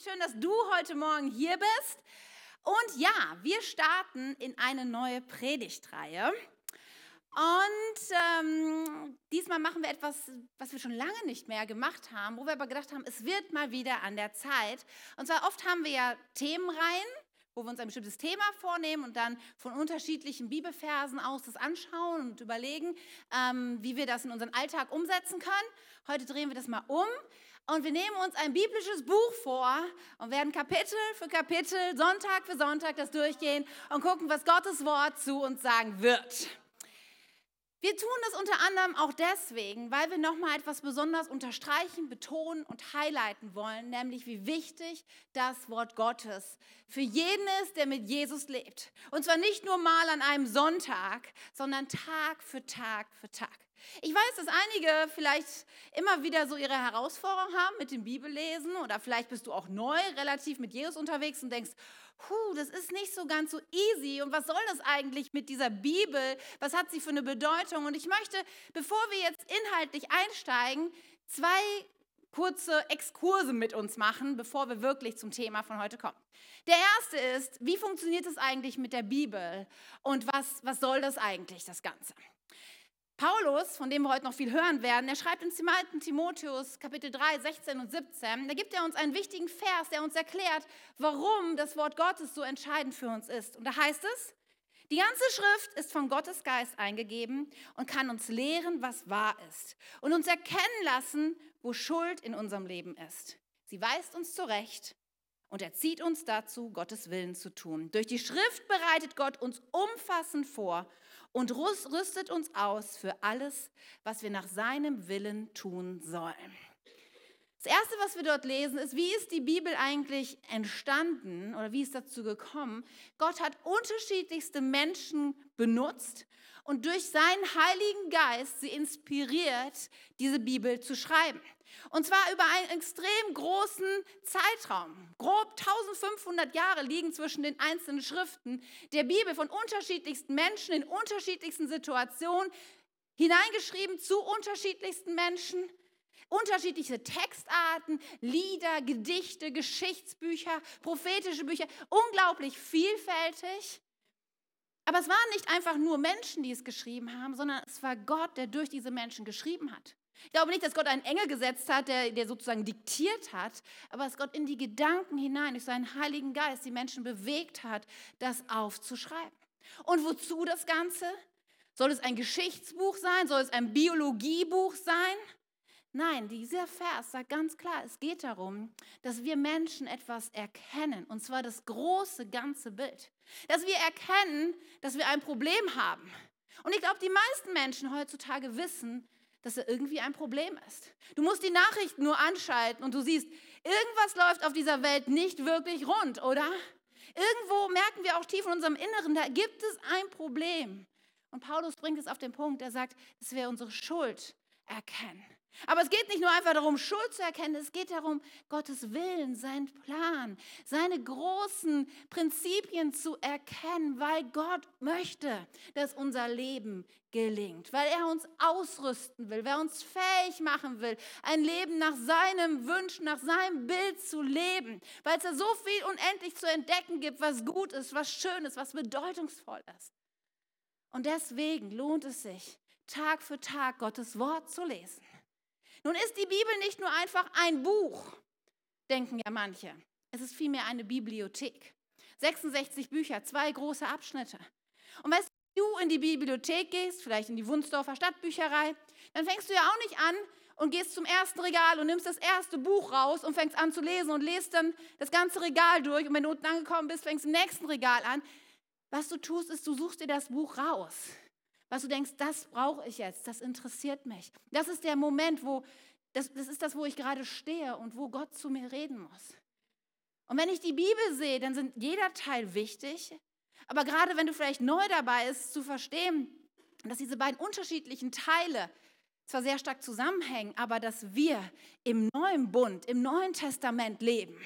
Wie schön, dass du heute Morgen hier bist. Und ja, wir starten in eine neue Predigtreihe. Und ähm, diesmal machen wir etwas, was wir schon lange nicht mehr gemacht haben, wo wir aber gedacht haben, es wird mal wieder an der Zeit. Und zwar oft haben wir ja Themenreihen, wo wir uns ein bestimmtes Thema vornehmen und dann von unterschiedlichen Bibelversen aus das anschauen und überlegen, ähm, wie wir das in unseren Alltag umsetzen können. Heute drehen wir das mal um und wir nehmen uns ein biblisches Buch vor und werden Kapitel für Kapitel, Sonntag für Sonntag das durchgehen und gucken, was Gottes Wort zu uns sagen wird. Wir tun das unter anderem auch deswegen, weil wir nochmal etwas besonders unterstreichen, betonen und highlighten wollen, nämlich wie wichtig das Wort Gottes für jeden ist, der mit Jesus lebt. Und zwar nicht nur mal an einem Sonntag, sondern Tag für Tag für Tag. Ich weiß, dass einige vielleicht immer wieder so ihre Herausforderungen haben mit dem Bibellesen oder vielleicht bist du auch neu relativ mit Jesus unterwegs und denkst, puh, das ist nicht so ganz so easy. Und was soll das eigentlich mit dieser Bibel? Was hat sie für eine Bedeutung? Und ich möchte, bevor wir jetzt inhaltlich einsteigen, zwei kurze Exkurse mit uns machen, bevor wir wirklich zum Thema von heute kommen. Der erste ist, wie funktioniert es eigentlich mit der Bibel und was, was soll das eigentlich, das Ganze? Paulus, von dem wir heute noch viel hören werden, er schreibt in 2. Timotheus Kapitel 3, 16 und 17, da gibt er uns einen wichtigen Vers, der uns erklärt, warum das Wort Gottes so entscheidend für uns ist. Und da heißt es, die ganze Schrift ist von Gottes Geist eingegeben und kann uns lehren, was wahr ist und uns erkennen lassen, wo Schuld in unserem Leben ist. Sie weist uns zurecht und erzieht uns dazu, Gottes Willen zu tun. Durch die Schrift bereitet Gott uns umfassend vor und rüstet uns aus für alles, was wir nach seinem Willen tun sollen. Das Erste, was wir dort lesen, ist, wie ist die Bibel eigentlich entstanden oder wie ist dazu gekommen? Gott hat unterschiedlichste Menschen benutzt und durch seinen Heiligen Geist sie inspiriert, diese Bibel zu schreiben. Und zwar über einen extrem großen Zeitraum. Grob 1500 Jahre liegen zwischen den einzelnen Schriften der Bibel von unterschiedlichsten Menschen in unterschiedlichsten Situationen, hineingeschrieben zu unterschiedlichsten Menschen. Unterschiedliche Textarten, Lieder, Gedichte, Geschichtsbücher, prophetische Bücher, unglaublich vielfältig. Aber es waren nicht einfach nur Menschen, die es geschrieben haben, sondern es war Gott, der durch diese Menschen geschrieben hat. Ich glaube nicht, dass Gott einen Engel gesetzt hat, der, der sozusagen diktiert hat, aber dass Gott in die Gedanken hinein, durch seinen Heiligen Geist, die Menschen bewegt hat, das aufzuschreiben. Und wozu das Ganze? Soll es ein Geschichtsbuch sein? Soll es ein Biologiebuch sein? Nein, dieser Vers sagt ganz klar, es geht darum, dass wir Menschen etwas erkennen, und zwar das große ganze Bild. Dass wir erkennen, dass wir ein Problem haben. Und ich glaube, die meisten Menschen heutzutage wissen, dass da irgendwie ein Problem ist. Du musst die Nachrichten nur anschalten und du siehst, irgendwas läuft auf dieser Welt nicht wirklich rund, oder? Irgendwo merken wir auch tief in unserem Inneren, da gibt es ein Problem. Und Paulus bringt es auf den Punkt, er sagt, dass wir unsere Schuld erkennen. Aber es geht nicht nur einfach darum, Schuld zu erkennen, es geht darum, Gottes Willen, seinen Plan, seine großen Prinzipien zu erkennen, weil Gott möchte, dass unser Leben gelingt, weil er uns ausrüsten will, weil er uns fähig machen will, ein Leben nach seinem Wunsch, nach seinem Bild zu leben, weil es da so viel unendlich zu entdecken gibt, was gut ist, was schön ist, was bedeutungsvoll ist. Und deswegen lohnt es sich, Tag für Tag Gottes Wort zu lesen nun ist die Bibel nicht nur einfach ein Buch, denken ja manche. Es ist vielmehr eine Bibliothek. 66 Bücher, zwei große Abschnitte. Und wenn du in die Bibliothek gehst, vielleicht in die Wunsdorfer Stadtbücherei, dann fängst du ja auch nicht an und gehst zum ersten Regal und nimmst das erste Buch raus und fängst an zu lesen und lest dann das ganze Regal durch. Und wenn du unten angekommen bist, fängst du im nächsten Regal an. Was du tust, ist, du suchst dir das Buch raus was du denkst, das brauche ich jetzt, das interessiert mich. Das ist der Moment, wo, das, das ist das, wo ich gerade stehe und wo Gott zu mir reden muss. Und wenn ich die Bibel sehe, dann sind jeder Teil wichtig. Aber gerade wenn du vielleicht neu dabei bist, zu verstehen, dass diese beiden unterschiedlichen Teile zwar sehr stark zusammenhängen, aber dass wir im neuen Bund, im neuen Testament leben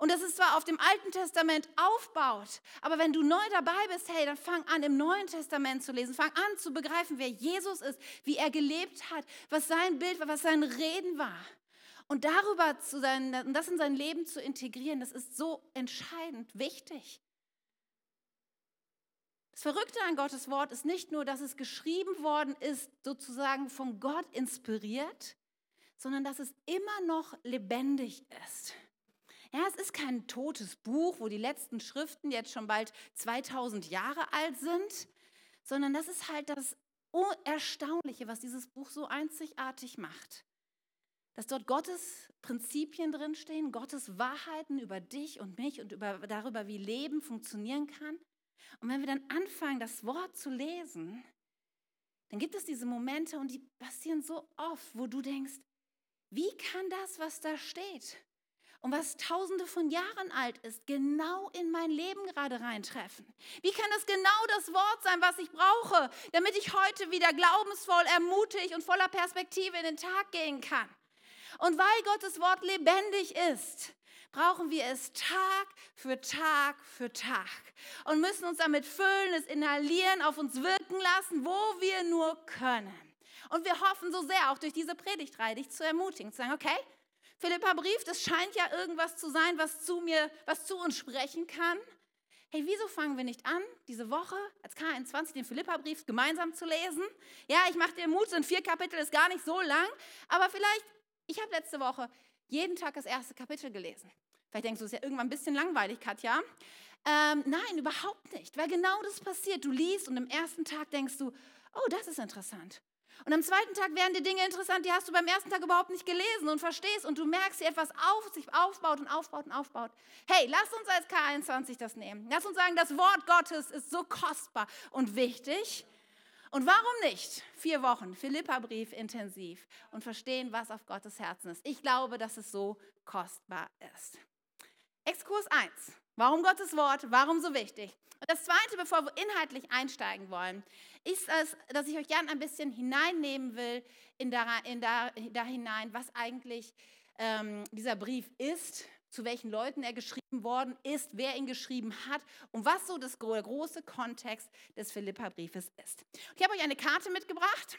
und das ist zwar auf dem Alten Testament aufbaut, aber wenn du neu dabei bist, hey, dann fang an, im Neuen Testament zu lesen. Fang an zu begreifen, wer Jesus ist, wie er gelebt hat, was sein Bild war, was sein Reden war. Und darüber zu sein, das in sein Leben zu integrieren, das ist so entscheidend wichtig. Das Verrückte an Gottes Wort ist nicht nur, dass es geschrieben worden ist, sozusagen von Gott inspiriert, sondern dass es immer noch lebendig ist. Ja, es ist kein totes Buch, wo die letzten Schriften jetzt schon bald 2000 Jahre alt sind, sondern das ist halt das Erstaunliche, was dieses Buch so einzigartig macht. Dass dort Gottes Prinzipien drinstehen, Gottes Wahrheiten über dich und mich und über, darüber, wie Leben funktionieren kann. Und wenn wir dann anfangen, das Wort zu lesen, dann gibt es diese Momente und die passieren so oft, wo du denkst, wie kann das, was da steht und was tausende von Jahren alt ist, genau in mein Leben gerade reintreffen? Wie kann das genau das Wort sein, was ich brauche, damit ich heute wieder glaubensvoll, ermutigt und voller Perspektive in den Tag gehen kann? Und weil Gottes Wort lebendig ist, brauchen wir es Tag für Tag für Tag und müssen uns damit füllen, es inhalieren, auf uns wirken lassen, wo wir nur können. Und wir hoffen so sehr, auch durch diese Predigtreihe, dich zu ermutigen, zu sagen, okay, Philippa Brief, das scheint ja irgendwas zu sein, was zu mir, was zu uns sprechen kann. Hey, wieso fangen wir nicht an, diese Woche als K21 den Philippa-Brief gemeinsam zu lesen? Ja, ich mache dir Mut, sind vier Kapitel, ist gar nicht so lang, aber vielleicht, ich habe letzte Woche jeden Tag das erste Kapitel gelesen. Vielleicht denkst du, es ist ja irgendwann ein bisschen langweilig, Katja. Ähm, nein, überhaupt nicht, weil genau das passiert. Du liest und am ersten Tag denkst du, oh, das ist interessant. Und am zweiten Tag werden dir Dinge interessant, die hast du beim ersten Tag überhaupt nicht gelesen und verstehst und du merkst, wie etwas auf, sich aufbaut und aufbaut und aufbaut. Hey, lass uns als K21 das nehmen. Lass uns sagen, das Wort Gottes ist so kostbar und wichtig. Und warum nicht vier Wochen Philippa-Brief intensiv und verstehen, was auf Gottes Herzen ist? Ich glaube, dass es so kostbar ist. Exkurs 1. Warum Gottes Wort? Warum so wichtig? Und das Zweite, bevor wir inhaltlich einsteigen wollen, ist es, dass ich euch gerne ein bisschen hineinnehmen will in da, in da, da hinein, was eigentlich ähm, dieser Brief ist, zu welchen Leuten er geschrieben worden ist, wer ihn geschrieben hat und was so das, der große Kontext des Philippa-Briefes ist. Ich habe euch eine Karte mitgebracht.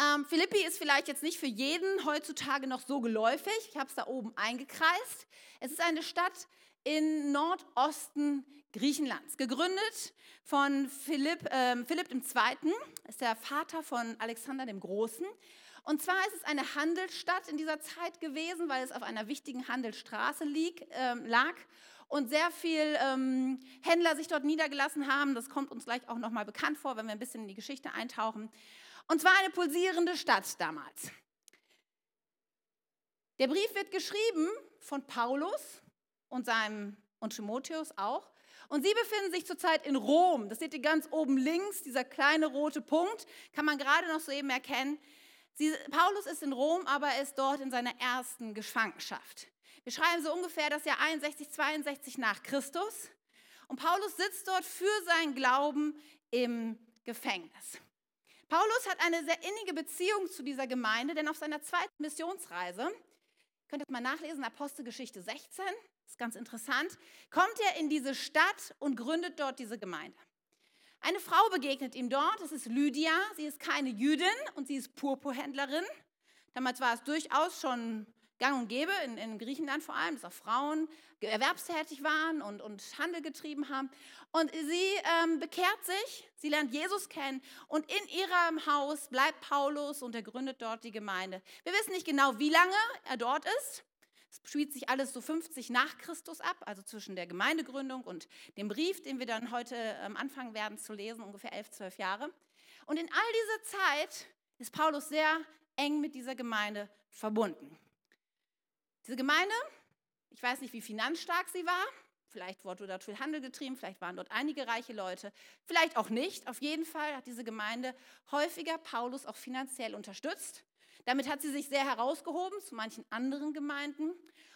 Ähm, Philippi ist vielleicht jetzt nicht für jeden heutzutage noch so geläufig. Ich habe es da oben eingekreist. Es ist eine Stadt in Nordosten Griechenlands, gegründet von Philipp, äh, Philipp II., ist der Vater von Alexander dem Großen. Und zwar ist es eine Handelsstadt in dieser Zeit gewesen, weil es auf einer wichtigen Handelsstraße lieg, äh, lag und sehr viele ähm, Händler sich dort niedergelassen haben. Das kommt uns gleich auch nochmal bekannt vor, wenn wir ein bisschen in die Geschichte eintauchen. Und zwar eine pulsierende Stadt damals. Der Brief wird geschrieben von Paulus und seinem und Timotheus auch. Und sie befinden sich zurzeit in Rom. Das seht ihr ganz oben links, dieser kleine rote Punkt, kann man gerade noch soeben erkennen. Sie, Paulus ist in Rom, aber er ist dort in seiner ersten Gefangenschaft. Wir schreiben so ungefähr das Jahr 61, 62 nach Christus. Und Paulus sitzt dort für seinen Glauben im Gefängnis. Paulus hat eine sehr innige Beziehung zu dieser Gemeinde, denn auf seiner zweiten Missionsreise, könnt ihr das mal nachlesen, Apostelgeschichte 16, ist ganz interessant, kommt er in diese Stadt und gründet dort diese Gemeinde. Eine Frau begegnet ihm dort, das ist Lydia, sie ist keine Jüdin und sie ist Purpurhändlerin. Damals war es durchaus schon gang und gäbe, in, in Griechenland vor allem, dass auch Frauen erwerbstätig waren und, und Handel getrieben haben. Und sie ähm, bekehrt sich, sie lernt Jesus kennen und in ihrem Haus bleibt Paulus und er gründet dort die Gemeinde. Wir wissen nicht genau, wie lange er dort ist. Es spielt sich alles so 50 nach Christus ab, also zwischen der Gemeindegründung und dem Brief, den wir dann heute ähm, anfangen werden zu lesen, ungefähr 11, 12 Jahre. Und in all dieser Zeit ist Paulus sehr eng mit dieser Gemeinde verbunden. Diese Gemeinde, ich weiß nicht, wie finanzstark sie war. Vielleicht wurde dort viel Handel getrieben, vielleicht waren dort einige reiche Leute, vielleicht auch nicht. Auf jeden Fall hat diese Gemeinde häufiger Paulus auch finanziell unterstützt. Damit hat sie sich sehr herausgehoben zu manchen anderen Gemeinden.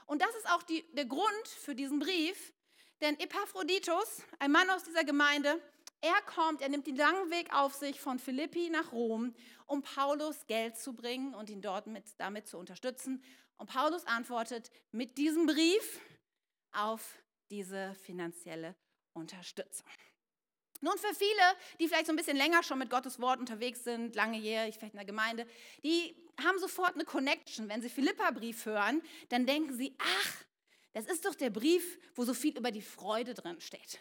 Und das ist auch die, der Grund für diesen Brief, denn Epaphroditus, ein Mann aus dieser Gemeinde, er kommt, er nimmt den langen Weg auf sich von Philippi nach Rom, um Paulus Geld zu bringen und ihn dort mit, damit zu unterstützen. Und Paulus antwortet mit diesem Brief auf diese finanzielle Unterstützung. Nun, für viele, die vielleicht so ein bisschen länger schon mit Gottes Wort unterwegs sind, langjährig, vielleicht in der Gemeinde, die haben sofort eine Connection. Wenn sie Philippa-Brief hören, dann denken sie, ach, das ist doch der Brief, wo so viel über die Freude drin steht.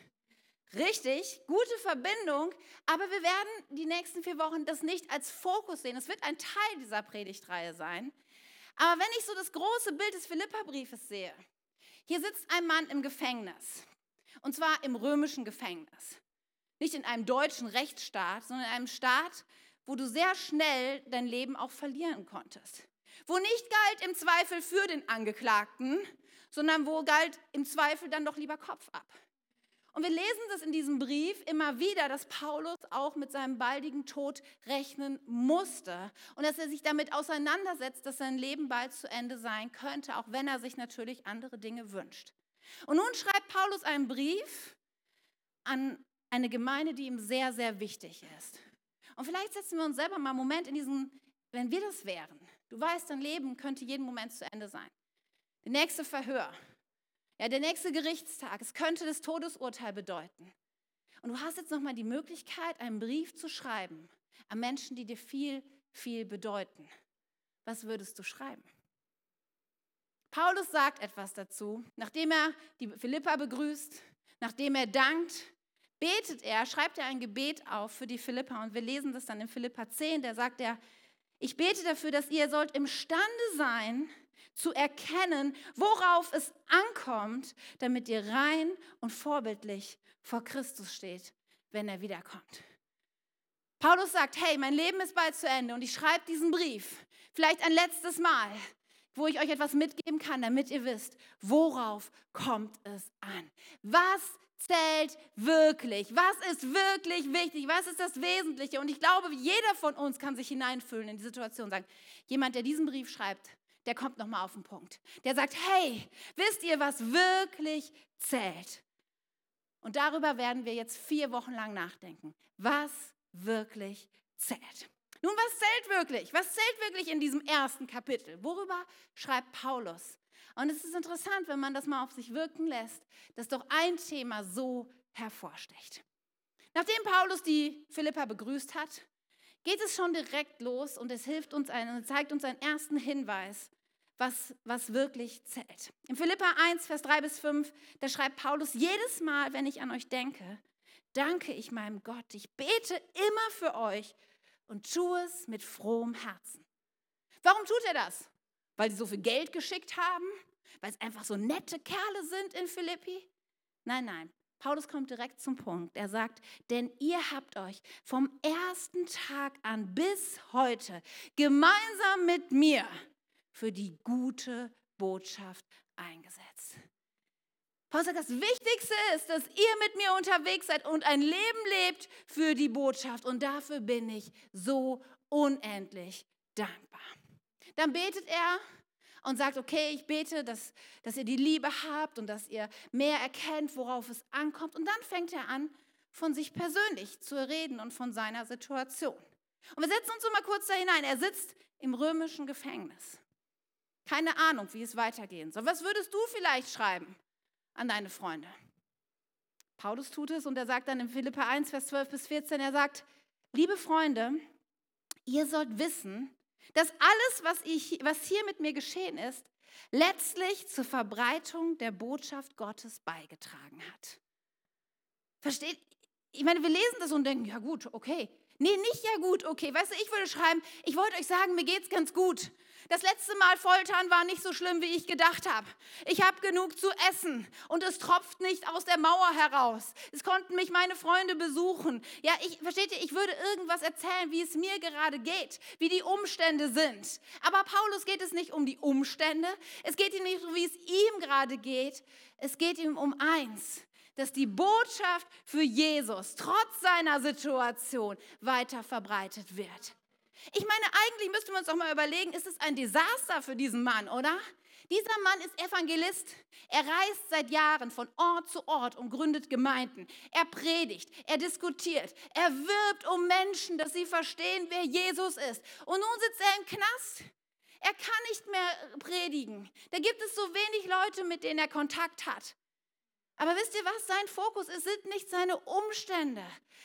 Richtig, gute Verbindung, aber wir werden die nächsten vier Wochen das nicht als Fokus sehen. Es wird ein Teil dieser Predigtreihe sein. Aber wenn ich so das große Bild des Philippa-Briefes sehe, hier sitzt ein Mann im Gefängnis, und zwar im römischen Gefängnis. Nicht in einem deutschen Rechtsstaat, sondern in einem Staat, wo du sehr schnell dein Leben auch verlieren konntest. Wo nicht galt im Zweifel für den Angeklagten, sondern wo galt im Zweifel dann doch lieber Kopf ab. Und wir lesen das in diesem Brief immer wieder, dass Paulus auch mit seinem baldigen Tod rechnen musste und dass er sich damit auseinandersetzt, dass sein Leben bald zu Ende sein könnte, auch wenn er sich natürlich andere Dinge wünscht. Und nun schreibt Paulus einen Brief an eine Gemeinde, die ihm sehr, sehr wichtig ist. Und vielleicht setzen wir uns selber mal einen Moment in diesen, wenn wir das wären. Du weißt, dein Leben könnte jeden Moment zu Ende sein. Der nächste Verhör, ja, der nächste Gerichtstag, es könnte das Todesurteil bedeuten. Und du hast jetzt nochmal die Möglichkeit, einen Brief zu schreiben an Menschen, die dir viel, viel bedeuten. Was würdest du schreiben? Paulus sagt etwas dazu, nachdem er die Philippa begrüßt, nachdem er dankt, betet er, schreibt er ein Gebet auf für die Philippa und wir lesen das dann in Philippa 10, da sagt er, ich bete dafür, dass ihr sollt imstande sein, zu erkennen, worauf es ankommt, damit ihr rein und vorbildlich vor Christus steht, wenn er wiederkommt. Paulus sagt, hey, mein Leben ist bald zu Ende und ich schreibe diesen Brief, vielleicht ein letztes Mal, wo ich euch etwas mitgeben kann, damit ihr wisst, worauf kommt es an. Was zählt wirklich? Was ist wirklich wichtig? Was ist das Wesentliche? Und ich glaube, jeder von uns kann sich hineinfühlen in die Situation und sagen, jemand, der diesen Brief schreibt, der kommt nochmal auf den Punkt. Der sagt, hey, wisst ihr, was wirklich zählt? Und darüber werden wir jetzt vier Wochen lang nachdenken. Was wirklich zählt. Nun, was zählt wirklich? Was zählt wirklich in diesem ersten Kapitel? Worüber schreibt Paulus? Und es ist interessant, wenn man das mal auf sich wirken lässt, dass doch ein Thema so hervorsticht. Nachdem Paulus die Philippa begrüßt hat, geht es schon direkt los und es hilft uns einen, zeigt uns einen ersten Hinweis, was, was wirklich zählt. In Philippa 1, Vers 3 bis 5, da schreibt Paulus, jedes Mal, wenn ich an euch denke, danke ich meinem Gott. Ich bete immer für euch und tue es mit frohem Herzen. Warum tut er das? Weil sie so viel Geld geschickt haben? Weil es einfach so nette Kerle sind in Philippi? Nein, nein. Paulus kommt direkt zum Punkt. Er sagt, denn ihr habt euch vom ersten Tag an bis heute gemeinsam mit mir für die gute Botschaft eingesetzt. Paulus sagt, das Wichtigste ist, dass ihr mit mir unterwegs seid und ein Leben lebt für die Botschaft. Und dafür bin ich so unendlich dankbar. Dann betet er und sagt, okay, ich bete, dass, dass ihr die Liebe habt und dass ihr mehr erkennt, worauf es ankommt. Und dann fängt er an, von sich persönlich zu reden und von seiner Situation. Und wir setzen uns mal kurz da hinein. Er sitzt im römischen Gefängnis. Keine Ahnung, wie es weitergehen soll. Was würdest du vielleicht schreiben an deine Freunde? Paulus tut es und er sagt dann in Philippa 1, Vers 12 bis 14, er sagt, liebe Freunde, ihr sollt wissen, dass alles, was, ich, was hier mit mir geschehen ist, letztlich zur Verbreitung der Botschaft Gottes beigetragen hat. Versteht? Ich meine, wir lesen das und denken, ja gut, okay. Nee, nicht ja gut, okay. Weißt du, ich würde schreiben, ich wollte euch sagen, mir geht's ganz gut. Das letzte Mal Foltern war nicht so schlimm, wie ich gedacht habe. Ich habe genug zu essen und es tropft nicht aus der Mauer heraus. Es konnten mich meine Freunde besuchen. Ja, ich versteht ihr, ich würde irgendwas erzählen, wie es mir gerade geht, wie die Umstände sind. Aber Paulus geht es nicht um die Umstände. Es geht ihm nicht um, wie es ihm gerade geht. Es geht ihm um eins, dass die Botschaft für Jesus trotz seiner Situation weiter verbreitet wird. Ich meine, eigentlich müssten wir uns doch mal überlegen, ist es ein Desaster für diesen Mann, oder? Dieser Mann ist Evangelist. Er reist seit Jahren von Ort zu Ort und gründet Gemeinden. Er predigt, er diskutiert, er wirbt um Menschen, dass sie verstehen, wer Jesus ist. Und nun sitzt er im Knast. Er kann nicht mehr predigen. Da gibt es so wenig Leute, mit denen er Kontakt hat. Aber wisst ihr was? Sein Fokus ist, sind nicht seine Umstände,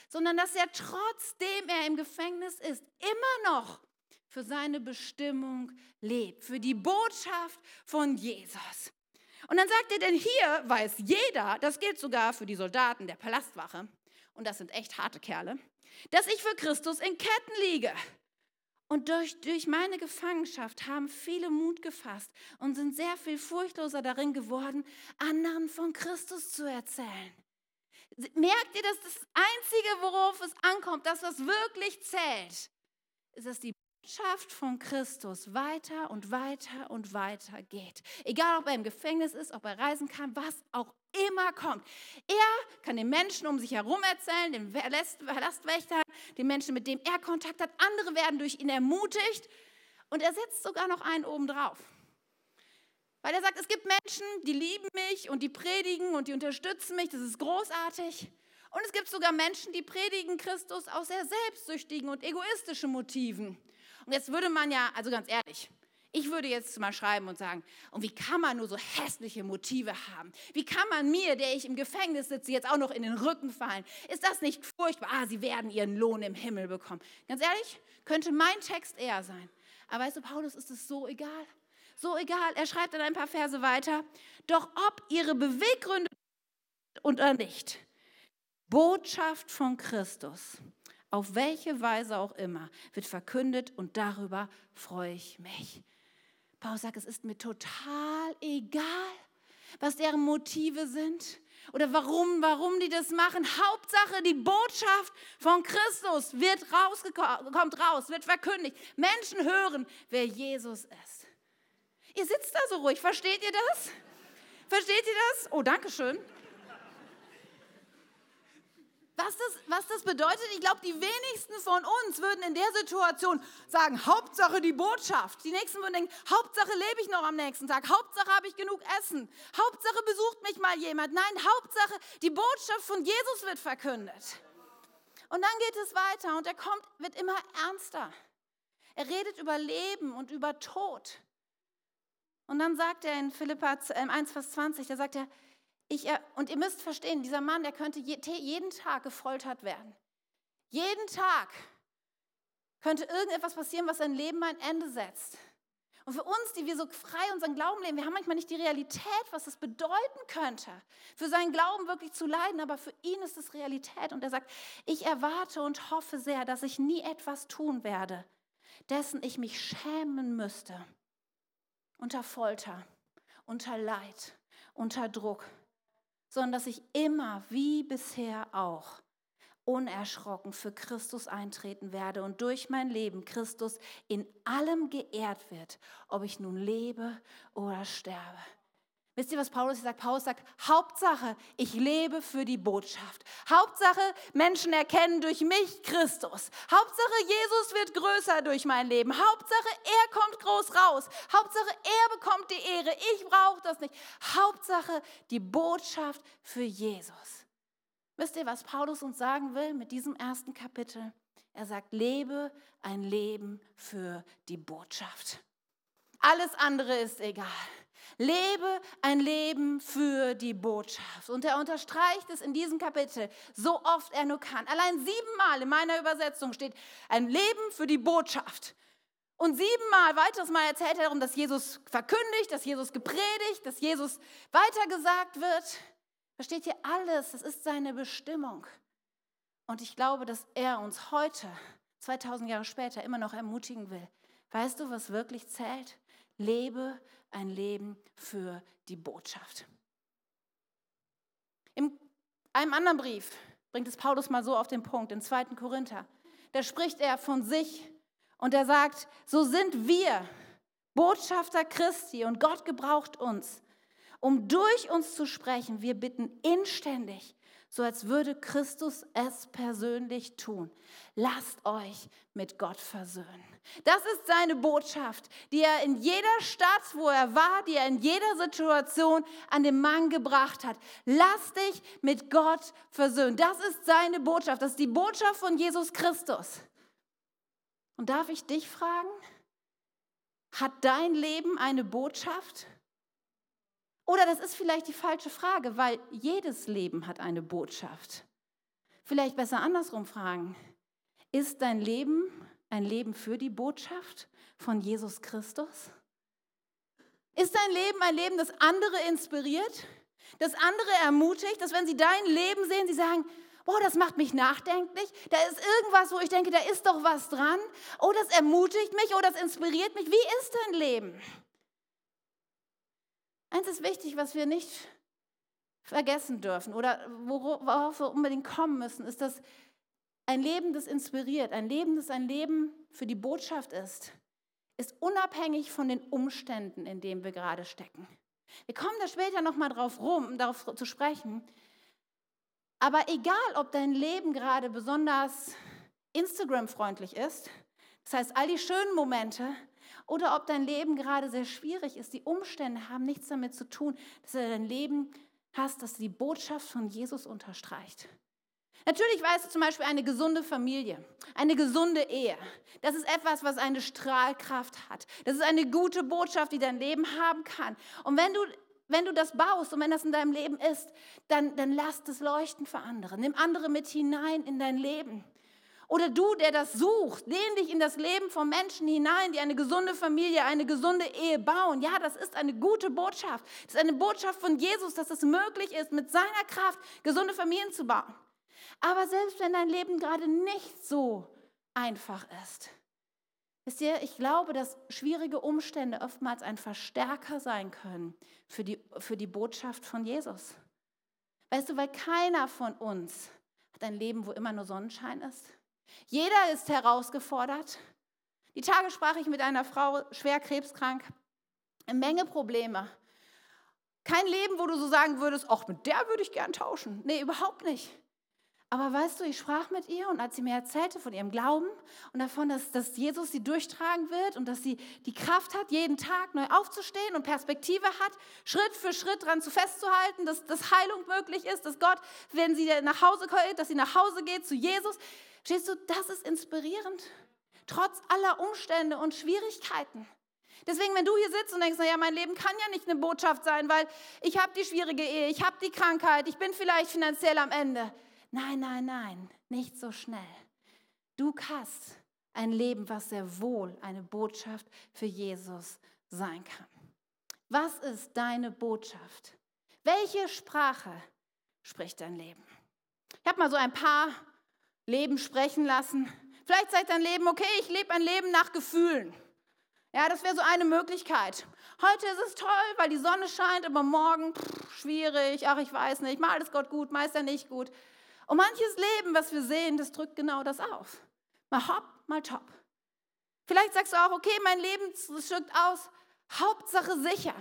sondern dass er trotzdem er im Gefängnis ist, immer noch für seine Bestimmung lebt, für die Botschaft von Jesus. Und dann sagt er, denn hier weiß jeder, das gilt sogar für die Soldaten der Palastwache, und das sind echt harte Kerle, dass ich für Christus in Ketten liege. Und durch, durch meine Gefangenschaft haben viele Mut gefasst und sind sehr viel furchtloser darin geworden, anderen von Christus zu erzählen. Merkt ihr, dass das Einzige, worauf es ankommt, das, was wirklich zählt, ist, dass die Botschaft von Christus weiter und weiter und weiter geht. Egal, ob er im Gefängnis ist, ob er reisen kann, was auch immer kommt. Er kann den Menschen um sich herum erzählen, den Lastwächtern, den Menschen, mit denen er Kontakt hat. Andere werden durch ihn ermutigt und er setzt sogar noch einen oben drauf. Weil er sagt, es gibt Menschen, die lieben mich und die predigen und die unterstützen mich, das ist großartig. Und es gibt sogar Menschen, die predigen Christus aus sehr selbstsüchtigen und egoistischen Motiven. Und jetzt würde man ja, also ganz ehrlich, ich würde jetzt mal schreiben und sagen, und wie kann man nur so hässliche Motive haben? Wie kann man mir, der ich im Gefängnis sitze, jetzt auch noch in den Rücken fallen? Ist das nicht furchtbar? Ah, sie werden ihren Lohn im Himmel bekommen. Ganz ehrlich, könnte mein Text eher sein. Aber weißt du, Paulus ist es so egal. So egal. Er schreibt dann ein paar Verse weiter. Doch ob ihre Beweggründe oder nicht, Botschaft von Christus, auf welche Weise auch immer, wird verkündet und darüber freue ich mich. Paulus sagt, es ist mir total egal, was deren Motive sind oder warum, warum die das machen. Hauptsache, die Botschaft von Christus wird kommt raus, wird verkündigt. Menschen hören, wer Jesus ist. Ihr sitzt da so ruhig, versteht ihr das? Versteht ihr das? Oh, danke schön. Was das, was das bedeutet, ich glaube, die wenigsten von uns würden in der Situation sagen, Hauptsache die Botschaft. Die nächsten würden denken, Hauptsache lebe ich noch am nächsten Tag, Hauptsache habe ich genug Essen, Hauptsache besucht mich mal jemand. Nein, Hauptsache die Botschaft von Jesus wird verkündet. Und dann geht es weiter und er kommt, wird immer ernster. Er redet über Leben und über Tod. Und dann sagt er in Philippa 1, äh, Vers 20, da sagt er, ich, und ihr müsst verstehen, dieser Mann, der könnte jeden Tag gefoltert werden. Jeden Tag könnte irgendetwas passieren, was sein Leben ein Ende setzt. Und für uns, die wir so frei unseren Glauben leben, wir haben manchmal nicht die Realität, was es bedeuten könnte, für seinen Glauben wirklich zu leiden, aber für ihn ist es Realität. Und er sagt, ich erwarte und hoffe sehr, dass ich nie etwas tun werde, dessen ich mich schämen müsste. Unter Folter, unter Leid, unter Druck sondern dass ich immer wie bisher auch unerschrocken für Christus eintreten werde und durch mein Leben Christus in allem geehrt wird, ob ich nun lebe oder sterbe. Wisst ihr, was Paulus sagt? Paulus sagt, Hauptsache, ich lebe für die Botschaft. Hauptsache, Menschen erkennen durch mich Christus. Hauptsache, Jesus wird größer durch mein Leben. Hauptsache, er kommt groß raus. Hauptsache, er bekommt die Ehre. Ich brauche das nicht. Hauptsache, die Botschaft für Jesus. Wisst ihr, was Paulus uns sagen will mit diesem ersten Kapitel? Er sagt, lebe ein Leben für die Botschaft. Alles andere ist egal. Lebe ein Leben für die Botschaft. Und er unterstreicht es in diesem Kapitel so oft er nur kann. Allein siebenmal in meiner Übersetzung steht ein Leben für die Botschaft. Und siebenmal, weiteres Mal erzählt er darum, dass Jesus verkündigt, dass Jesus gepredigt, dass Jesus weitergesagt wird. Versteht ihr alles? Das ist seine Bestimmung. Und ich glaube, dass er uns heute, 2000 Jahre später, immer noch ermutigen will. Weißt du, was wirklich zählt? Lebe ein Leben für die Botschaft. In einem anderen Brief bringt es Paulus mal so auf den Punkt, in 2. Korinther. Da spricht er von sich und er sagt, so sind wir Botschafter Christi und Gott gebraucht uns, um durch uns zu sprechen. Wir bitten inständig, so als würde Christus es persönlich tun. Lasst euch mit Gott versöhnen. Das ist seine Botschaft, die er in jeder Stadt, wo er war, die er in jeder Situation an den Mann gebracht hat. Lass dich mit Gott versöhnen. Das ist seine Botschaft. Das ist die Botschaft von Jesus Christus. Und darf ich dich fragen, hat dein Leben eine Botschaft? Oder das ist vielleicht die falsche Frage, weil jedes Leben hat eine Botschaft. Vielleicht besser andersrum fragen. Ist dein Leben ein Leben für die Botschaft von Jesus Christus? Ist dein Leben ein Leben, das andere inspiriert, das andere ermutigt, dass wenn sie dein Leben sehen, sie sagen, boah, das macht mich nachdenklich, da ist irgendwas, wo ich denke, da ist doch was dran, oh, das ermutigt mich, oh, das inspiriert mich. Wie ist dein Leben? Eins ist wichtig, was wir nicht vergessen dürfen oder worauf wir unbedingt kommen müssen, ist, dass ein Leben, das inspiriert, ein Leben, das ein Leben für die Botschaft ist, ist unabhängig von den Umständen, in denen wir gerade stecken. Wir kommen da später nochmal drauf rum, darauf zu sprechen. Aber egal, ob dein Leben gerade besonders Instagram-freundlich ist, das heißt all die schönen Momente, oder ob dein Leben gerade sehr schwierig ist. Die Umstände haben nichts damit zu tun, dass du dein Leben hast, das die Botschaft von Jesus unterstreicht. Natürlich weißt du zum Beispiel eine gesunde Familie, eine gesunde Ehe. Das ist etwas, was eine Strahlkraft hat. Das ist eine gute Botschaft, die dein Leben haben kann. Und wenn du, wenn du das baust und wenn das in deinem Leben ist, dann, dann lass es leuchten für andere. Nimm andere mit hinein in dein Leben. Oder du, der das sucht, lehn dich in das Leben von Menschen hinein, die eine gesunde Familie, eine gesunde Ehe bauen. Ja, das ist eine gute Botschaft. Das ist eine Botschaft von Jesus, dass es möglich ist, mit seiner Kraft gesunde Familien zu bauen. Aber selbst wenn dein Leben gerade nicht so einfach ist, wisst ihr, ich glaube, dass schwierige Umstände oftmals ein Verstärker sein können für die, für die Botschaft von Jesus. Weißt du, weil keiner von uns hat ein Leben, wo immer nur Sonnenschein ist. Jeder ist herausgefordert. Die Tage sprach ich mit einer Frau, schwer krebskrank, eine Menge Probleme. Kein Leben, wo du so sagen würdest, ach, mit der würde ich gern tauschen. Nee, überhaupt nicht. Aber weißt du, ich sprach mit ihr und als sie mir erzählte von ihrem Glauben und davon, dass, dass Jesus sie durchtragen wird und dass sie die Kraft hat, jeden Tag neu aufzustehen und Perspektive hat, Schritt für Schritt dran zu festzuhalten, dass, dass Heilung möglich ist, dass Gott, wenn sie nach Hause geht, dass sie nach Hause geht zu Jesus, Stehst du, das ist inspirierend. Trotz aller Umstände und Schwierigkeiten. Deswegen, wenn du hier sitzt und denkst, naja, mein Leben kann ja nicht eine Botschaft sein, weil ich habe die schwierige Ehe, ich habe die Krankheit, ich bin vielleicht finanziell am Ende. Nein, nein, nein, nicht so schnell. Du hast ein Leben, was sehr wohl eine Botschaft für Jesus sein kann. Was ist deine Botschaft? Welche Sprache spricht dein Leben? Ich habe mal so ein paar Leben sprechen lassen. Vielleicht sagt dein Leben, okay, ich lebe ein Leben nach Gefühlen. Ja, das wäre so eine Möglichkeit. Heute ist es toll, weil die Sonne scheint, aber morgen pff, schwierig. Ach, ich weiß nicht, mal ist Gott gut, mal ist er nicht gut. Und manches Leben, was wir sehen, das drückt genau das auf. Mal hopp, mal top. Vielleicht sagst du auch, okay, mein Leben drückt aus, Hauptsache sicher.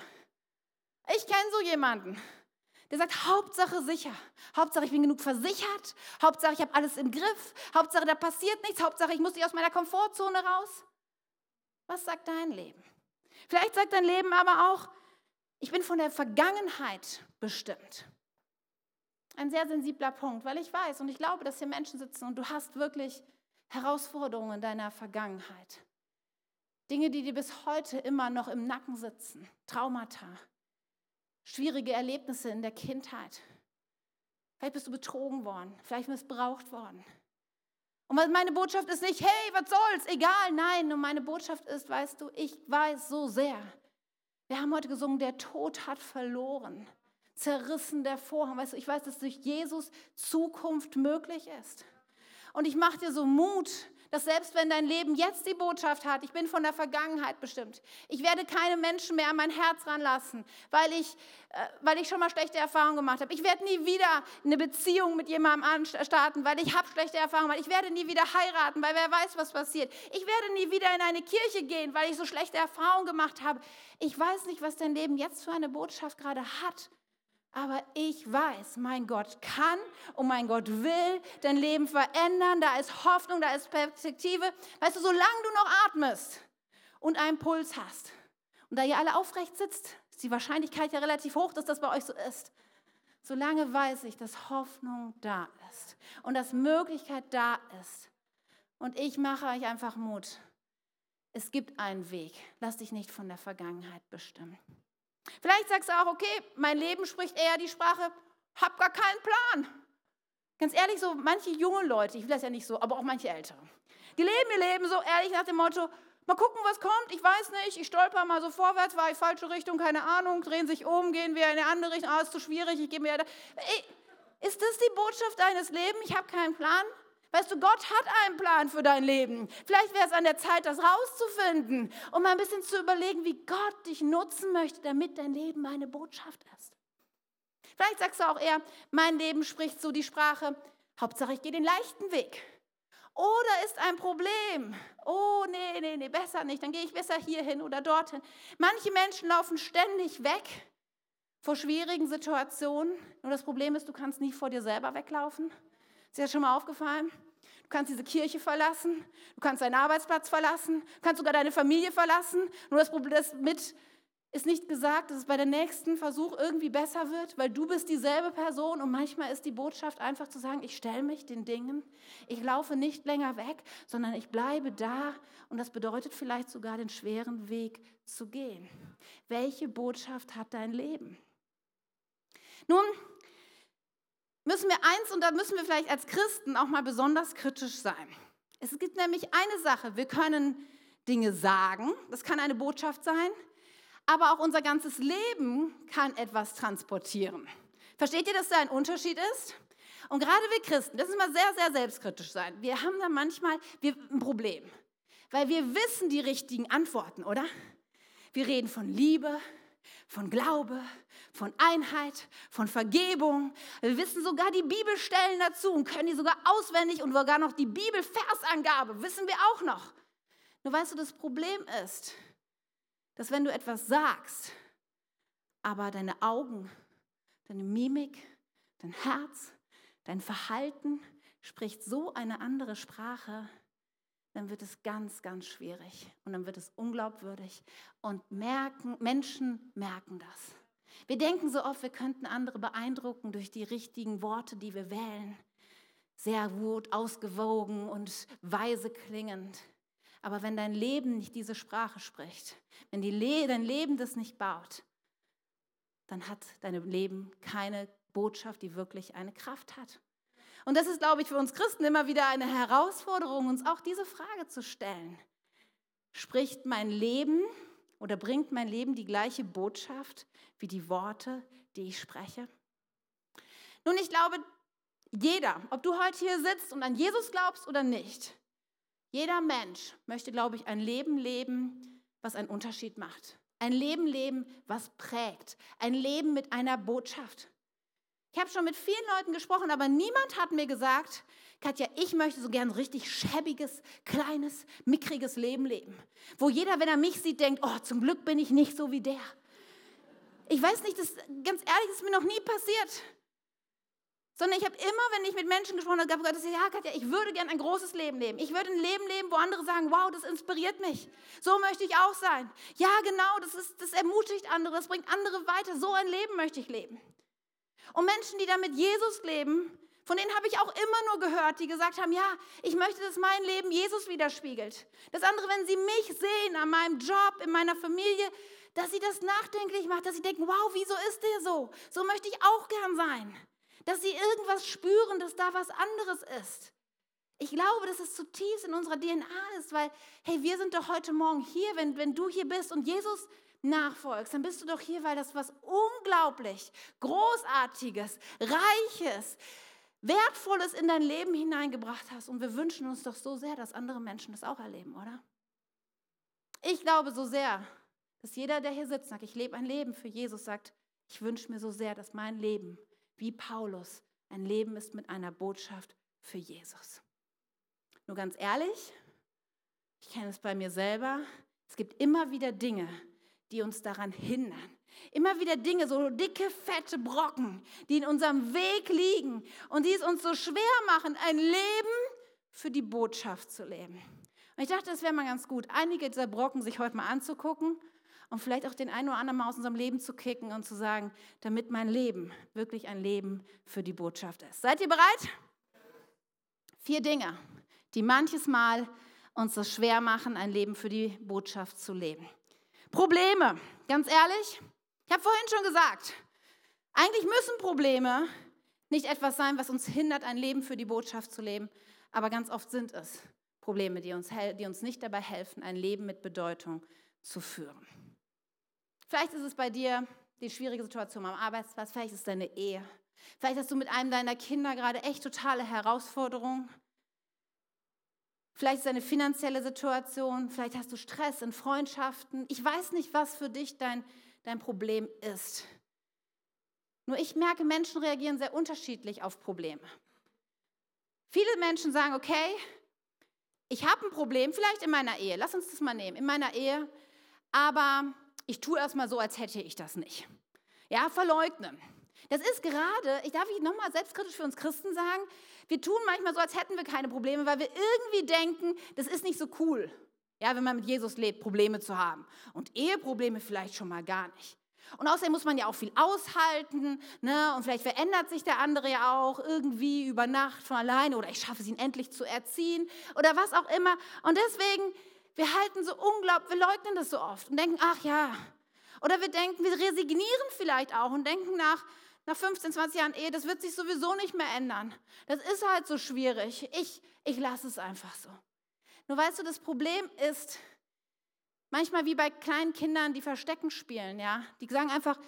Ich kenne so jemanden. Der sagt, Hauptsache sicher. Hauptsache, ich bin genug versichert. Hauptsache, ich habe alles im Griff. Hauptsache, da passiert nichts. Hauptsache, ich muss nicht aus meiner Komfortzone raus. Was sagt dein Leben? Vielleicht sagt dein Leben aber auch, ich bin von der Vergangenheit bestimmt. Ein sehr sensibler Punkt, weil ich weiß und ich glaube, dass hier Menschen sitzen und du hast wirklich Herausforderungen in deiner Vergangenheit. Dinge, die dir bis heute immer noch im Nacken sitzen. Traumata, schwierige Erlebnisse in der Kindheit. Vielleicht bist du betrogen worden, vielleicht missbraucht worden. Und meine Botschaft ist nicht, hey, was soll's, egal, nein, nur meine Botschaft ist, weißt du, ich weiß so sehr. Wir haben heute gesungen, der Tod hat verloren, zerrissen der Vorhang. Weißt du, ich weiß, dass durch Jesus Zukunft möglich ist. Und ich mache dir so Mut, dass selbst wenn dein Leben jetzt die Botschaft hat, ich bin von der Vergangenheit bestimmt, ich werde keine Menschen mehr an mein Herz ranlassen, weil ich, äh, weil ich schon mal schlechte Erfahrungen gemacht habe. Ich werde nie wieder eine Beziehung mit jemandem starten, weil ich habe schlechte Erfahrungen gemacht. Ich werde nie wieder heiraten, weil wer weiß, was passiert. Ich werde nie wieder in eine Kirche gehen, weil ich so schlechte Erfahrungen gemacht habe. Ich weiß nicht, was dein Leben jetzt für eine Botschaft gerade hat. Aber ich weiß, mein Gott kann und mein Gott will dein Leben verändern. Da ist Hoffnung, da ist Perspektive. Weißt du, solange du noch atmest und einen Puls hast und da ihr alle aufrecht sitzt, ist die Wahrscheinlichkeit ja relativ hoch, dass das bei euch so ist. Solange weiß ich, dass Hoffnung da ist und dass Möglichkeit da ist. Und ich mache euch einfach Mut. Es gibt einen Weg. Lass dich nicht von der Vergangenheit bestimmen. Vielleicht sagst du auch, okay, mein Leben spricht eher die Sprache, hab gar keinen Plan. Ganz ehrlich, so manche junge Leute, ich will das ja nicht so, aber auch manche Ältere, die leben ihr Leben so ehrlich nach dem Motto, mal gucken, was kommt, ich weiß nicht, ich stolper mal so vorwärts, war ich falsche Richtung, keine Ahnung, drehen sich um, gehen wir in eine andere Richtung, ah, ist zu schwierig, ich gehe mir... Ey, ist das die Botschaft deines Lebens? Ich habe keinen Plan. Weißt du, Gott hat einen Plan für dein Leben. Vielleicht wäre es an der Zeit, das rauszufinden und mal ein bisschen zu überlegen, wie Gott dich nutzen möchte, damit dein Leben eine Botschaft ist. Vielleicht sagst du auch eher, mein Leben spricht so die Sprache, Hauptsache ich gehe den leichten Weg. Oder ist ein Problem. Oh, nee, nee, nee, besser nicht. Dann gehe ich besser hierhin oder dorthin. Manche Menschen laufen ständig weg vor schwierigen Situationen. Nur das Problem ist, du kannst nie vor dir selber weglaufen. Ist dir das schon mal aufgefallen? Du kannst diese Kirche verlassen, du kannst deinen Arbeitsplatz verlassen, du kannst sogar deine Familie verlassen. Nur das Problem ist, mit ist nicht gesagt, dass es bei der nächsten Versuch irgendwie besser wird, weil du bist dieselbe Person und manchmal ist die Botschaft einfach zu sagen, ich stelle mich den Dingen, ich laufe nicht länger weg, sondern ich bleibe da und das bedeutet vielleicht sogar den schweren Weg zu gehen. Welche Botschaft hat dein Leben? Nun, müssen wir eins, und da müssen wir vielleicht als Christen auch mal besonders kritisch sein. Es gibt nämlich eine Sache, wir können Dinge sagen, das kann eine Botschaft sein, aber auch unser ganzes Leben kann etwas transportieren. Versteht ihr, dass da ein Unterschied ist? Und gerade wir Christen, das ist mal sehr, sehr selbstkritisch sein. Wir haben da manchmal ein Problem, weil wir wissen die richtigen Antworten, oder? Wir reden von Liebe, von Glaube, von Einheit, von Vergebung. Wir wissen sogar die Bibelstellen dazu und können die sogar auswendig und sogar noch die Bibelversangabe wissen wir auch noch. Nur weißt du, das Problem ist, dass wenn du etwas sagst, aber deine Augen, deine Mimik, dein Herz, dein Verhalten spricht so eine andere Sprache, dann wird es ganz, ganz schwierig und dann wird es unglaubwürdig und merken, Menschen merken das. Wir denken so oft, wir könnten andere beeindrucken durch die richtigen Worte, die wir wählen. Sehr gut, ausgewogen und weise klingend. Aber wenn dein Leben nicht diese Sprache spricht, wenn Le dein Leben das nicht baut, dann hat dein Leben keine Botschaft, die wirklich eine Kraft hat. Und das ist, glaube ich, für uns Christen immer wieder eine Herausforderung, uns auch diese Frage zu stellen. Spricht mein Leben oder bringt mein Leben die gleiche Botschaft wie die Worte, die ich spreche? Nun, ich glaube, jeder, ob du heute hier sitzt und an Jesus glaubst oder nicht, jeder Mensch möchte, glaube ich, ein Leben leben, was einen Unterschied macht. Ein Leben leben, was prägt. Ein Leben mit einer Botschaft. Ich habe schon mit vielen Leuten gesprochen, aber niemand hat mir gesagt, Katja, ich möchte so gern ein richtig schäbiges, kleines, mickriges Leben leben, wo jeder, wenn er mich sieht, denkt, oh, zum Glück bin ich nicht so wie der. Ich weiß nicht, das, ganz ehrlich, das ist mir noch nie passiert. Sondern ich habe immer, wenn ich mit Menschen gesprochen habe, gesagt, ja, Katja, ich würde gern ein großes Leben leben. Ich würde ein Leben leben, wo andere sagen, wow, das inspiriert mich. So möchte ich auch sein. Ja, genau, das, ist, das ermutigt andere, das bringt andere weiter. So ein Leben möchte ich leben. Und Menschen, die da mit Jesus leben, von denen habe ich auch immer nur gehört, die gesagt haben, ja, ich möchte, dass mein Leben Jesus widerspiegelt. Das andere, wenn sie mich sehen an meinem Job, in meiner Familie, dass sie das nachdenklich macht, dass sie denken, wow, wieso ist der so? So möchte ich auch gern sein. Dass sie irgendwas spüren, dass da was anderes ist. Ich glaube, dass es zutiefst in unserer DNA ist, weil, hey, wir sind doch heute Morgen hier, wenn, wenn du hier bist und Jesus nachfolgst, dann bist du doch hier, weil das was unglaublich Großartiges, Reiches, Wertvolles in dein Leben hineingebracht hast. Und wir wünschen uns doch so sehr, dass andere Menschen das auch erleben, oder? Ich glaube so sehr, dass jeder, der hier sitzt, sagt, ich lebe ein Leben für Jesus, sagt, ich wünsche mir so sehr, dass mein Leben, wie Paulus, ein Leben ist mit einer Botschaft für Jesus. Nur ganz ehrlich, ich kenne es bei mir selber, es gibt immer wieder Dinge, die uns daran hindern. Immer wieder Dinge, so dicke, fette Brocken, die in unserem Weg liegen und die es uns so schwer machen, ein Leben für die Botschaft zu leben. Und ich dachte, es wäre mal ganz gut, einige dieser Brocken sich heute mal anzugucken und vielleicht auch den einen oder anderen mal aus unserem Leben zu kicken und zu sagen, damit mein Leben wirklich ein Leben für die Botschaft ist. Seid ihr bereit? Vier Dinge, die manches Mal uns so schwer machen, ein Leben für die Botschaft zu leben. Probleme, ganz ehrlich, Ich habe vorhin schon gesagt, eigentlich müssen Probleme nicht etwas sein, was uns hindert, ein Leben für die Botschaft zu leben, aber ganz oft sind es Probleme, die uns, die uns nicht dabei helfen, ein Leben mit Bedeutung zu führen. Vielleicht ist es bei dir die schwierige Situation am Arbeitsplatz, vielleicht ist es deine Ehe, vielleicht hast du mit einem deiner Kinder gerade echt totale Herausforderungen. Vielleicht ist es eine finanzielle Situation, vielleicht hast du Stress in Freundschaften. Ich weiß nicht, was für dich dein, dein Problem ist. Nur ich merke, Menschen reagieren sehr unterschiedlich auf Probleme. Viele Menschen sagen, okay, ich habe ein Problem, vielleicht in meiner Ehe, lass uns das mal nehmen, in meiner Ehe, aber ich tue erstmal so, als hätte ich das nicht. Ja, verleugnen. Das ist gerade, ich darf ich nochmal selbstkritisch für uns Christen sagen, wir tun manchmal so, als hätten wir keine Probleme, weil wir irgendwie denken, das ist nicht so cool, ja, wenn man mit Jesus lebt, Probleme zu haben. Und Eheprobleme vielleicht schon mal gar nicht. Und außerdem muss man ja auch viel aushalten. Ne? Und vielleicht verändert sich der andere ja auch irgendwie über Nacht von alleine oder ich schaffe es ihn endlich zu erziehen oder was auch immer. Und deswegen, wir halten so unglaublich, wir leugnen das so oft und denken, ach ja. Oder wir denken, wir resignieren vielleicht auch und denken nach, nach 15, 20 Jahren Ehe, das wird sich sowieso nicht mehr ändern. Das ist halt so schwierig. Ich, ich lasse es einfach so. Nur weißt du, das Problem ist, Manchmal wie bei kleinen Kindern, die Verstecken spielen, ja. Die sagen einfach,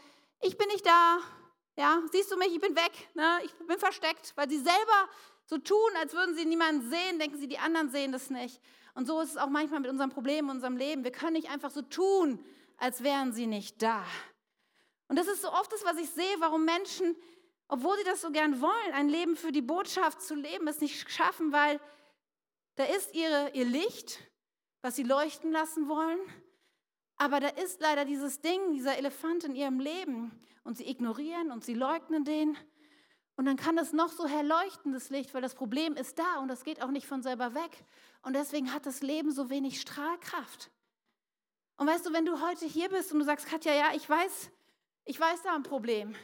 ich bin nicht da, ja, siehst du mich, ich bin weg, ne? ich bin versteckt, weil sie selber so tun, als würden sie niemanden sehen, denken sie, die anderen sehen das nicht. Und so ist es auch manchmal mit unserem Problem, unserem Leben. Wir können nicht einfach so tun, als wären sie nicht da. Und das ist so oft das, was ich sehe, warum Menschen, obwohl sie das so gern wollen, ein Leben für die Botschaft zu leben, es nicht schaffen, weil da ist ihre, ihr Licht was sie leuchten lassen wollen. Aber da ist leider dieses Ding, dieser Elefant in ihrem Leben. Und sie ignorieren und sie leugnen den. Und dann kann es noch so hell leuchten, Licht, weil das Problem ist da und das geht auch nicht von selber weg. Und deswegen hat das Leben so wenig Strahlkraft. Und weißt du, wenn du heute hier bist und du sagst, Katja, ja, ich weiß, ich weiß da ein Problem.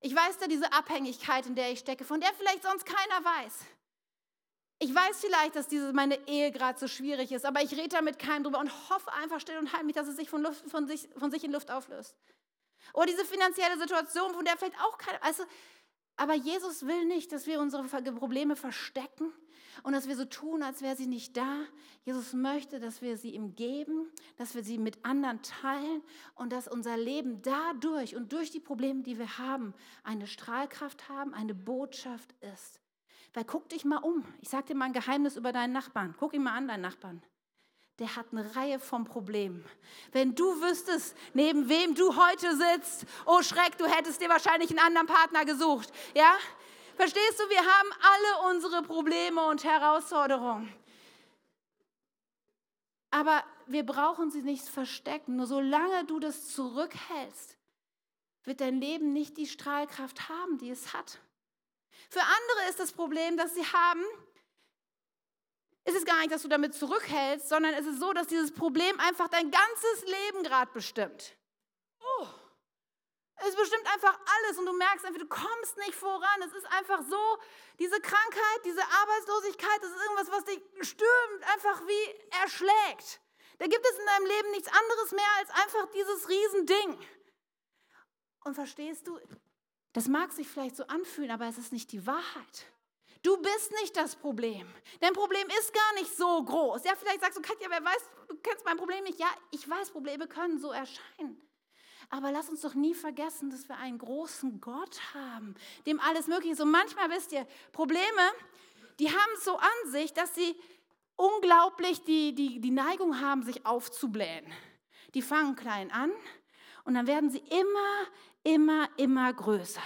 Ich weiß da diese Abhängigkeit, in der ich stecke, von der vielleicht sonst keiner weiß. Ich weiß vielleicht, dass diese, meine Ehe gerade so schwierig ist, aber ich rede damit keinem drüber und hoffe einfach still und heimlich, dass es sich von, Luft, von, sich, von sich in Luft auflöst. Oder diese finanzielle Situation, von der vielleicht auch keiner. Also, aber Jesus will nicht, dass wir unsere Probleme verstecken und dass wir so tun, als wäre sie nicht da. Jesus möchte, dass wir sie ihm geben, dass wir sie mit anderen teilen und dass unser Leben dadurch und durch die Probleme, die wir haben, eine Strahlkraft haben, eine Botschaft ist. Weil guck dich mal um. Ich sage dir mal ein Geheimnis über deinen Nachbarn. Guck ihn mal an, deinen Nachbarn. Der hat eine Reihe von Problemen. Wenn du wüsstest, neben wem du heute sitzt, oh Schreck, du hättest dir wahrscheinlich einen anderen Partner gesucht. Ja? Verstehst du, wir haben alle unsere Probleme und Herausforderungen. Aber wir brauchen sie nicht verstecken. Nur solange du das zurückhältst, wird dein Leben nicht die Strahlkraft haben, die es hat. Für andere ist das Problem, dass sie haben, ist es gar nicht, dass du damit zurückhältst, sondern es ist so, dass dieses Problem einfach dein ganzes Leben gerade bestimmt. Es bestimmt einfach alles und du merkst einfach, du kommst nicht voran. Es ist einfach so, diese Krankheit, diese Arbeitslosigkeit, das ist irgendwas, was dich stürmt, einfach wie erschlägt. Da gibt es in deinem Leben nichts anderes mehr als einfach dieses Riesending. Und verstehst du, das mag sich vielleicht so anfühlen, aber es ist nicht die Wahrheit. Du bist nicht das Problem. Dein Problem ist gar nicht so groß. Ja, vielleicht sagst du, Katja, wer weiß, du kennst mein Problem nicht. Ja, ich weiß, Probleme können so erscheinen. Aber lass uns doch nie vergessen, dass wir einen großen Gott haben, dem alles möglich ist. Und manchmal wisst ihr, Probleme, die haben es so an sich, dass sie unglaublich die, die, die Neigung haben, sich aufzublähen. Die fangen klein an und dann werden sie immer, immer, immer größer.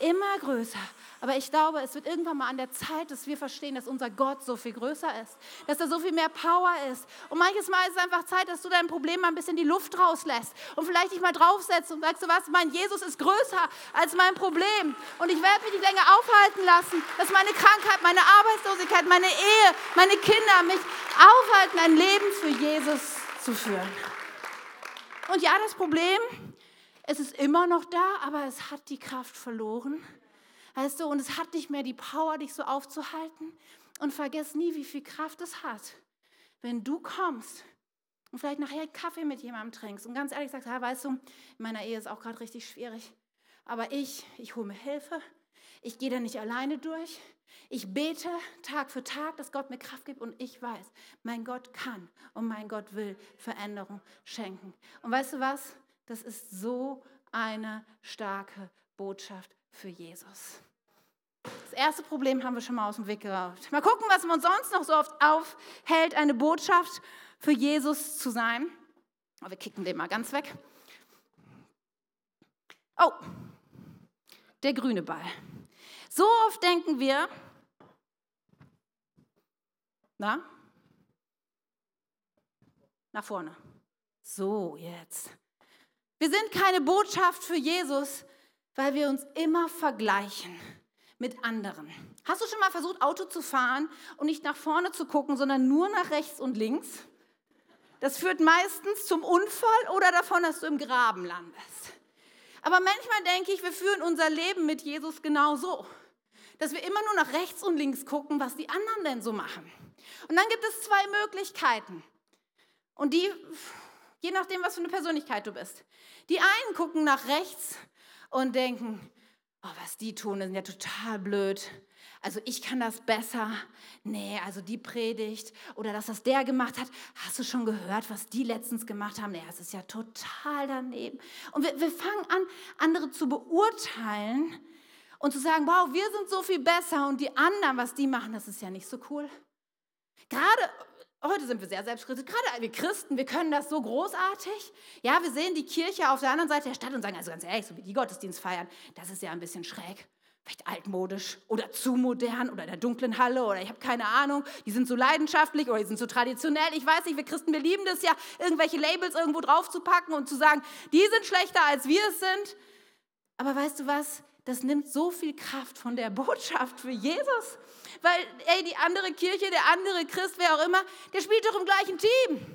Immer größer. Aber ich glaube, es wird irgendwann mal an der Zeit, dass wir verstehen, dass unser Gott so viel größer ist, dass er so viel mehr Power ist. Und manches Mal ist es einfach Zeit, dass du dein Problem mal ein bisschen die Luft rauslässt und vielleicht dich mal draufsetzt und sagst, du was, mein Jesus ist größer als mein Problem. Und ich werde mich nicht länger aufhalten lassen, dass meine Krankheit, meine Arbeitslosigkeit, meine Ehe, meine Kinder mich aufhalten, ein Leben für Jesus zu führen. Und ja, das Problem, es ist immer noch da, aber es hat die Kraft verloren. Weißt du, und es hat nicht mehr die Power, dich so aufzuhalten. Und vergiss nie, wie viel Kraft es hat, wenn du kommst und vielleicht nachher Kaffee mit jemandem trinkst und ganz ehrlich sagst, ja, weißt du, in meiner Ehe ist auch gerade richtig schwierig, aber ich, ich hole mir Hilfe, ich gehe da nicht alleine durch, ich bete Tag für Tag, dass Gott mir Kraft gibt und ich weiß, mein Gott kann und mein Gott will Veränderung schenken. Und weißt du was? Das ist so eine starke Botschaft für Jesus. Das erste Problem haben wir schon mal aus dem Weg geraubt. Mal gucken, was uns sonst noch so oft aufhält, eine Botschaft für Jesus zu sein. Aber wir kicken den mal ganz weg. Oh, der grüne Ball. So oft denken wir, na, nach vorne. So, jetzt. Wir sind keine Botschaft für Jesus, weil wir uns immer vergleichen mit anderen. Hast du schon mal versucht, Auto zu fahren und nicht nach vorne zu gucken, sondern nur nach rechts und links? Das führt meistens zum Unfall oder davon, dass du im Graben landest. Aber manchmal denke ich, wir führen unser Leben mit Jesus genau so, dass wir immer nur nach rechts und links gucken, was die anderen denn so machen. Und dann gibt es zwei Möglichkeiten. Und die, je nachdem, was für eine Persönlichkeit du bist. Die einen gucken nach rechts und denken, oh, was die tun, ist ja total blöd. Also ich kann das besser. Nee, also die Predigt oder dass das der gemacht hat. Hast du schon gehört, was die letztens gemacht haben? Nee, das ist ja total daneben. Und wir, wir fangen an, andere zu beurteilen und zu sagen, wow, wir sind so viel besser und die anderen, was die machen, das ist ja nicht so cool. Gerade heute sind wir sehr selbstkritisch, gerade wir Christen, wir können das so großartig. Ja, wir sehen die Kirche auf der anderen Seite der Stadt und sagen, also ganz ehrlich, so wie die Gottesdienst feiern, das ist ja ein bisschen schräg. Vielleicht altmodisch oder zu modern oder in der dunklen Halle oder ich habe keine Ahnung. Die sind so leidenschaftlich oder die sind so traditionell. Ich weiß nicht, wir Christen, wir lieben das ja, irgendwelche Labels irgendwo drauf zu packen und zu sagen, die sind schlechter als wir es sind. Aber weißt du was? Das nimmt so viel Kraft von der Botschaft für Jesus. Weil, ey, die andere Kirche, der andere Christ, wer auch immer, der spielt doch im gleichen Team.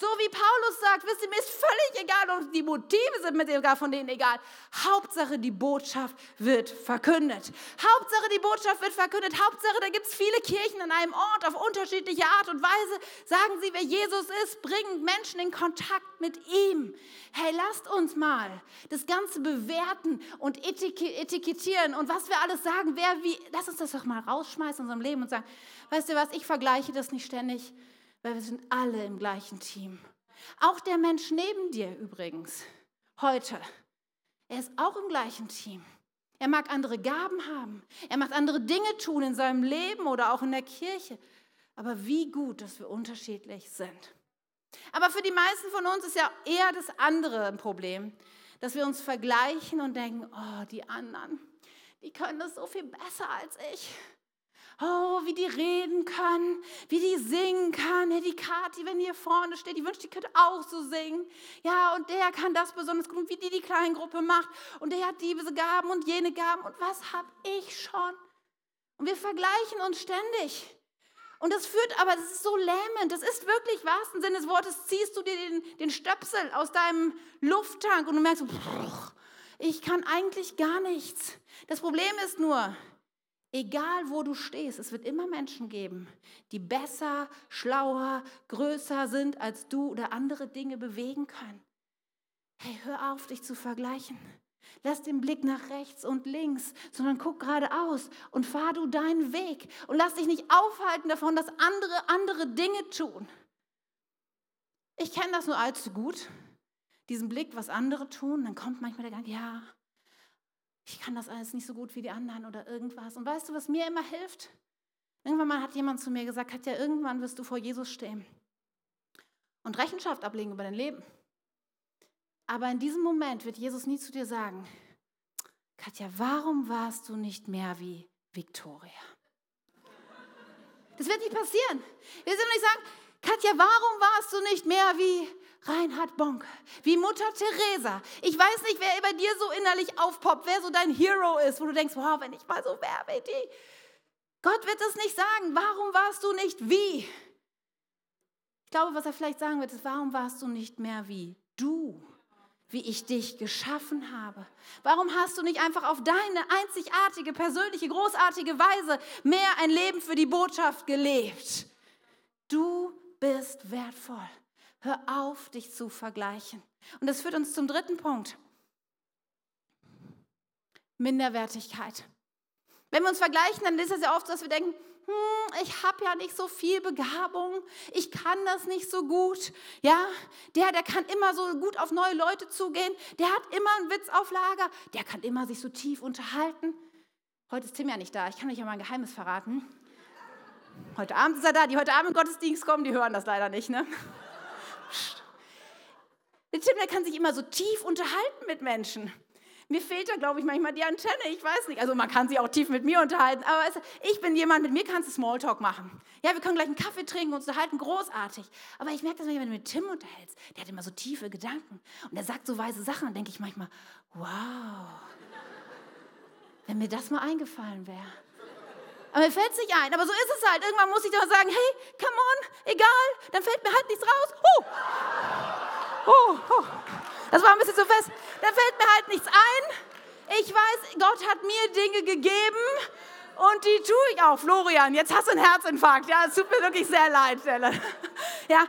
So wie Paulus sagt, wisst ihr, mir ist völlig egal und die Motive sind mir sogar von denen egal. Hauptsache, die Botschaft wird verkündet. Hauptsache, die Botschaft wird verkündet. Hauptsache, da gibt es viele Kirchen an einem Ort auf unterschiedliche Art und Weise. Sagen sie, wer Jesus ist, bringen Menschen in Kontakt mit ihm. Hey, lasst uns mal das Ganze bewerten und etikettieren und was wir alles sagen, wer wie, lass uns das doch mal rausschmeißen in unserem Leben und sagen, weißt du was, ich vergleiche das nicht ständig weil wir sind alle im gleichen Team. Auch der Mensch neben dir übrigens, heute, er ist auch im gleichen Team. Er mag andere Gaben haben, er mag andere Dinge tun in seinem Leben oder auch in der Kirche. Aber wie gut, dass wir unterschiedlich sind. Aber für die meisten von uns ist ja eher das andere ein Problem, dass wir uns vergleichen und denken, oh, die anderen, die können das so viel besser als ich. Oh, wie die reden können, wie die singen kann. Ja, die Kathi, wenn die hier vorne steht, die wünscht, die könnte auch so singen. Ja, und der kann das besonders gut, wie die die Kleingruppe macht. Und der hat diese Gaben und jene Gaben. Und was habe ich schon? Und wir vergleichen uns ständig. Und das führt aber, das ist so lähmend. Das ist wirklich wahrsten Sinne des Wortes, ziehst du dir den, den Stöpsel aus deinem Lufttank und du merkst, ich kann eigentlich gar nichts. Das Problem ist nur, Egal wo du stehst, es wird immer Menschen geben, die besser, schlauer, größer sind als du oder andere Dinge bewegen können. Hey, hör auf, dich zu vergleichen. Lass den Blick nach rechts und links, sondern guck geradeaus und fahr du deinen Weg und lass dich nicht aufhalten davon, dass andere andere Dinge tun. Ich kenne das nur allzu gut, diesen Blick, was andere tun, dann kommt manchmal der Gedanke, ja, ich kann das alles nicht so gut wie die anderen oder irgendwas. Und weißt du, was mir immer hilft? Irgendwann mal hat jemand zu mir gesagt, Katja, irgendwann wirst du vor Jesus stehen und Rechenschaft ablegen über dein Leben. Aber in diesem Moment wird Jesus nie zu dir sagen, Katja, warum warst du nicht mehr wie Victoria? Das wird nicht passieren. Wir sind nicht sagen, Katja, warum warst du nicht mehr wie Reinhard Bonk, wie Mutter Teresa. Ich weiß nicht, wer bei dir so innerlich aufpoppt, wer so dein Hero ist, wo du denkst, wow, wenn ich mal so wäre die. Gott wird es nicht sagen, warum warst du nicht wie? Ich glaube, was er vielleicht sagen wird, ist, warum warst du nicht mehr wie du, wie ich dich geschaffen habe? Warum hast du nicht einfach auf deine einzigartige, persönliche, großartige Weise mehr ein Leben für die Botschaft gelebt? Du bist wertvoll. Hör auf, dich zu vergleichen. Und das führt uns zum dritten Punkt. Minderwertigkeit. Wenn wir uns vergleichen, dann ist es ja oft so, dass wir denken, hm, ich habe ja nicht so viel Begabung, ich kann das nicht so gut. Ja, der, der kann immer so gut auf neue Leute zugehen, der hat immer einen Witz auf Lager, der kann immer sich so tief unterhalten. Heute ist Tim ja nicht da, ich kann euch ja mal ein Geheimnis verraten. Heute Abend ist er da, die heute Abend im Gottesdienst kommen, die hören das leider nicht, ne? Der Tim, der kann sich immer so tief unterhalten mit Menschen. Mir fehlt da, glaube ich, manchmal die Antenne. Ich weiß nicht. Also man kann sich auch tief mit mir unterhalten. Aber ich bin jemand, mit mir kannst du Smalltalk machen. Ja, wir können gleich einen Kaffee trinken und uns unterhalten. Großartig. Aber ich merke das manchmal, wenn du mit Tim unterhältst. Der hat immer so tiefe Gedanken. Und er sagt so weise Sachen. Dann denke ich manchmal, wow. Wenn mir das mal eingefallen wäre. Aber mir fällt es nicht ein. Aber so ist es halt. Irgendwann muss ich doch sagen, hey, come on, egal. Dann fällt mir halt nichts raus. Huh. Oh, oh. Das war ein bisschen zu fest. Da fällt mir halt nichts ein. Ich weiß, Gott hat mir Dinge gegeben und die tue ich auch. Florian, jetzt hast du einen Herzinfarkt. Ja, es tut mir wirklich sehr leid. Ja,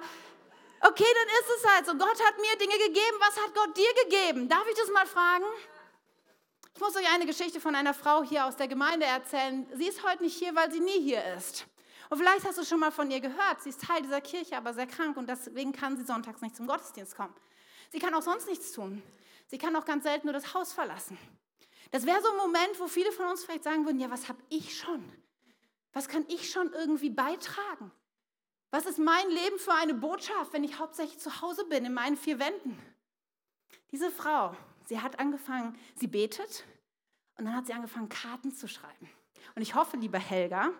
okay, dann ist es halt so. Gott hat mir Dinge gegeben. Was hat Gott dir gegeben? Darf ich das mal fragen? Ich muss euch eine Geschichte von einer Frau hier aus der Gemeinde erzählen. Sie ist heute nicht hier, weil sie nie hier ist. Und vielleicht hast du schon mal von ihr gehört. Sie ist Teil dieser Kirche, aber sehr krank und deswegen kann sie sonntags nicht zum Gottesdienst kommen. Sie kann auch sonst nichts tun. Sie kann auch ganz selten nur das Haus verlassen. Das wäre so ein Moment, wo viele von uns vielleicht sagen würden, ja, was habe ich schon? Was kann ich schon irgendwie beitragen? Was ist mein Leben für eine Botschaft, wenn ich hauptsächlich zu Hause bin, in meinen vier Wänden? Diese Frau, sie hat angefangen, sie betet und dann hat sie angefangen, Karten zu schreiben. Und ich hoffe, lieber Helga,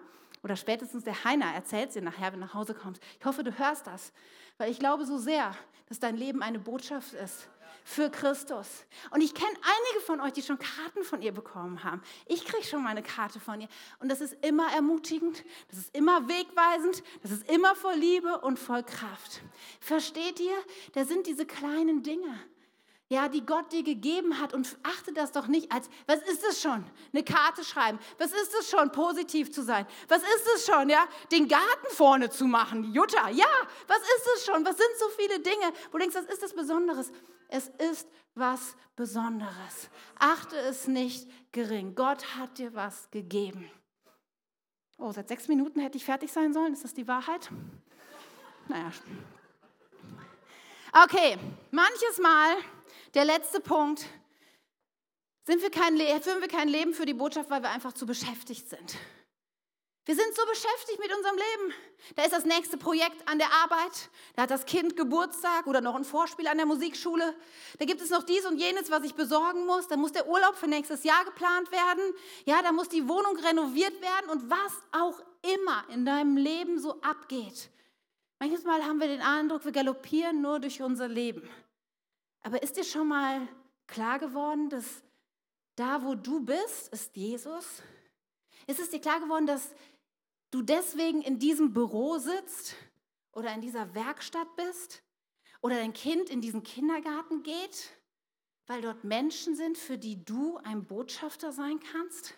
oder spätestens der Heiner erzählt sie nachher, wenn du nach Hause kommst. Ich hoffe, du hörst das, weil ich glaube so sehr, dass dein Leben eine Botschaft ist für Christus. Und ich kenne einige von euch, die schon Karten von ihr bekommen haben. Ich kriege schon mal eine Karte von ihr. Und das ist immer ermutigend, das ist immer wegweisend, das ist immer voll Liebe und voll Kraft. Versteht ihr? Da sind diese kleinen Dinge ja, die Gott dir gegeben hat und achte das doch nicht als, was ist es schon? Eine Karte schreiben. Was ist es schon, positiv zu sein? Was ist es schon, ja? Den Garten vorne zu machen, Jutta. Ja, was ist es schon? Was sind so viele Dinge, wo du denkst, das ist das Besonderes? Es ist was Besonderes. Achte es nicht gering. Gott hat dir was gegeben. Oh, seit sechs Minuten hätte ich fertig sein sollen. Ist das die Wahrheit? Naja. Okay, manches Mal der letzte Punkt. Sind wir kein, führen wir kein Leben für die Botschaft, weil wir einfach zu beschäftigt sind. Wir sind so beschäftigt mit unserem Leben. Da ist das nächste Projekt an der Arbeit, da hat das Kind Geburtstag oder noch ein Vorspiel an der Musikschule. Da gibt es noch dies und jenes, was ich besorgen muss. Da muss der Urlaub für nächstes Jahr geplant werden. Ja, da muss die Wohnung renoviert werden und was auch immer in deinem Leben so abgeht. Manches Mal haben wir den Eindruck, wir galoppieren nur durch unser Leben. Aber ist dir schon mal klar geworden, dass da, wo du bist, ist Jesus? Ist es dir klar geworden, dass du deswegen in diesem Büro sitzt oder in dieser Werkstatt bist oder dein Kind in diesen Kindergarten geht, weil dort Menschen sind, für die du ein Botschafter sein kannst?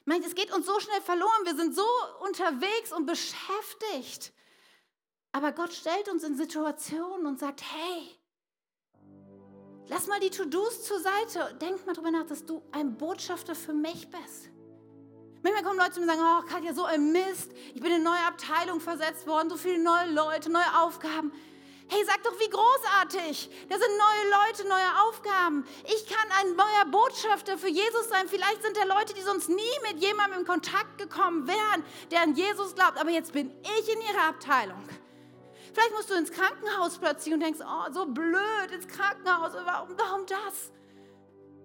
Ich meine, es geht uns so schnell verloren, wir sind so unterwegs und beschäftigt. Aber Gott stellt uns in Situationen und sagt, hey, Lass mal die To-Dos zur Seite. Denk mal drüber nach, dass du ein Botschafter für mich bist. Manchmal kommen Leute zu mir und sagen, oh Katja, so ein Mist. Ich bin in eine neue Abteilung versetzt worden, so viele neue Leute, neue Aufgaben. Hey, sag doch, wie großartig. Da sind neue Leute, neue Aufgaben. Ich kann ein neuer Botschafter für Jesus sein. Vielleicht sind da Leute, die sonst nie mit jemandem in Kontakt gekommen wären, der an Jesus glaubt. Aber jetzt bin ich in ihrer Abteilung. Vielleicht musst du ins Krankenhaus plötzlich und denkst, oh, so blöd ins Krankenhaus, warum, warum das?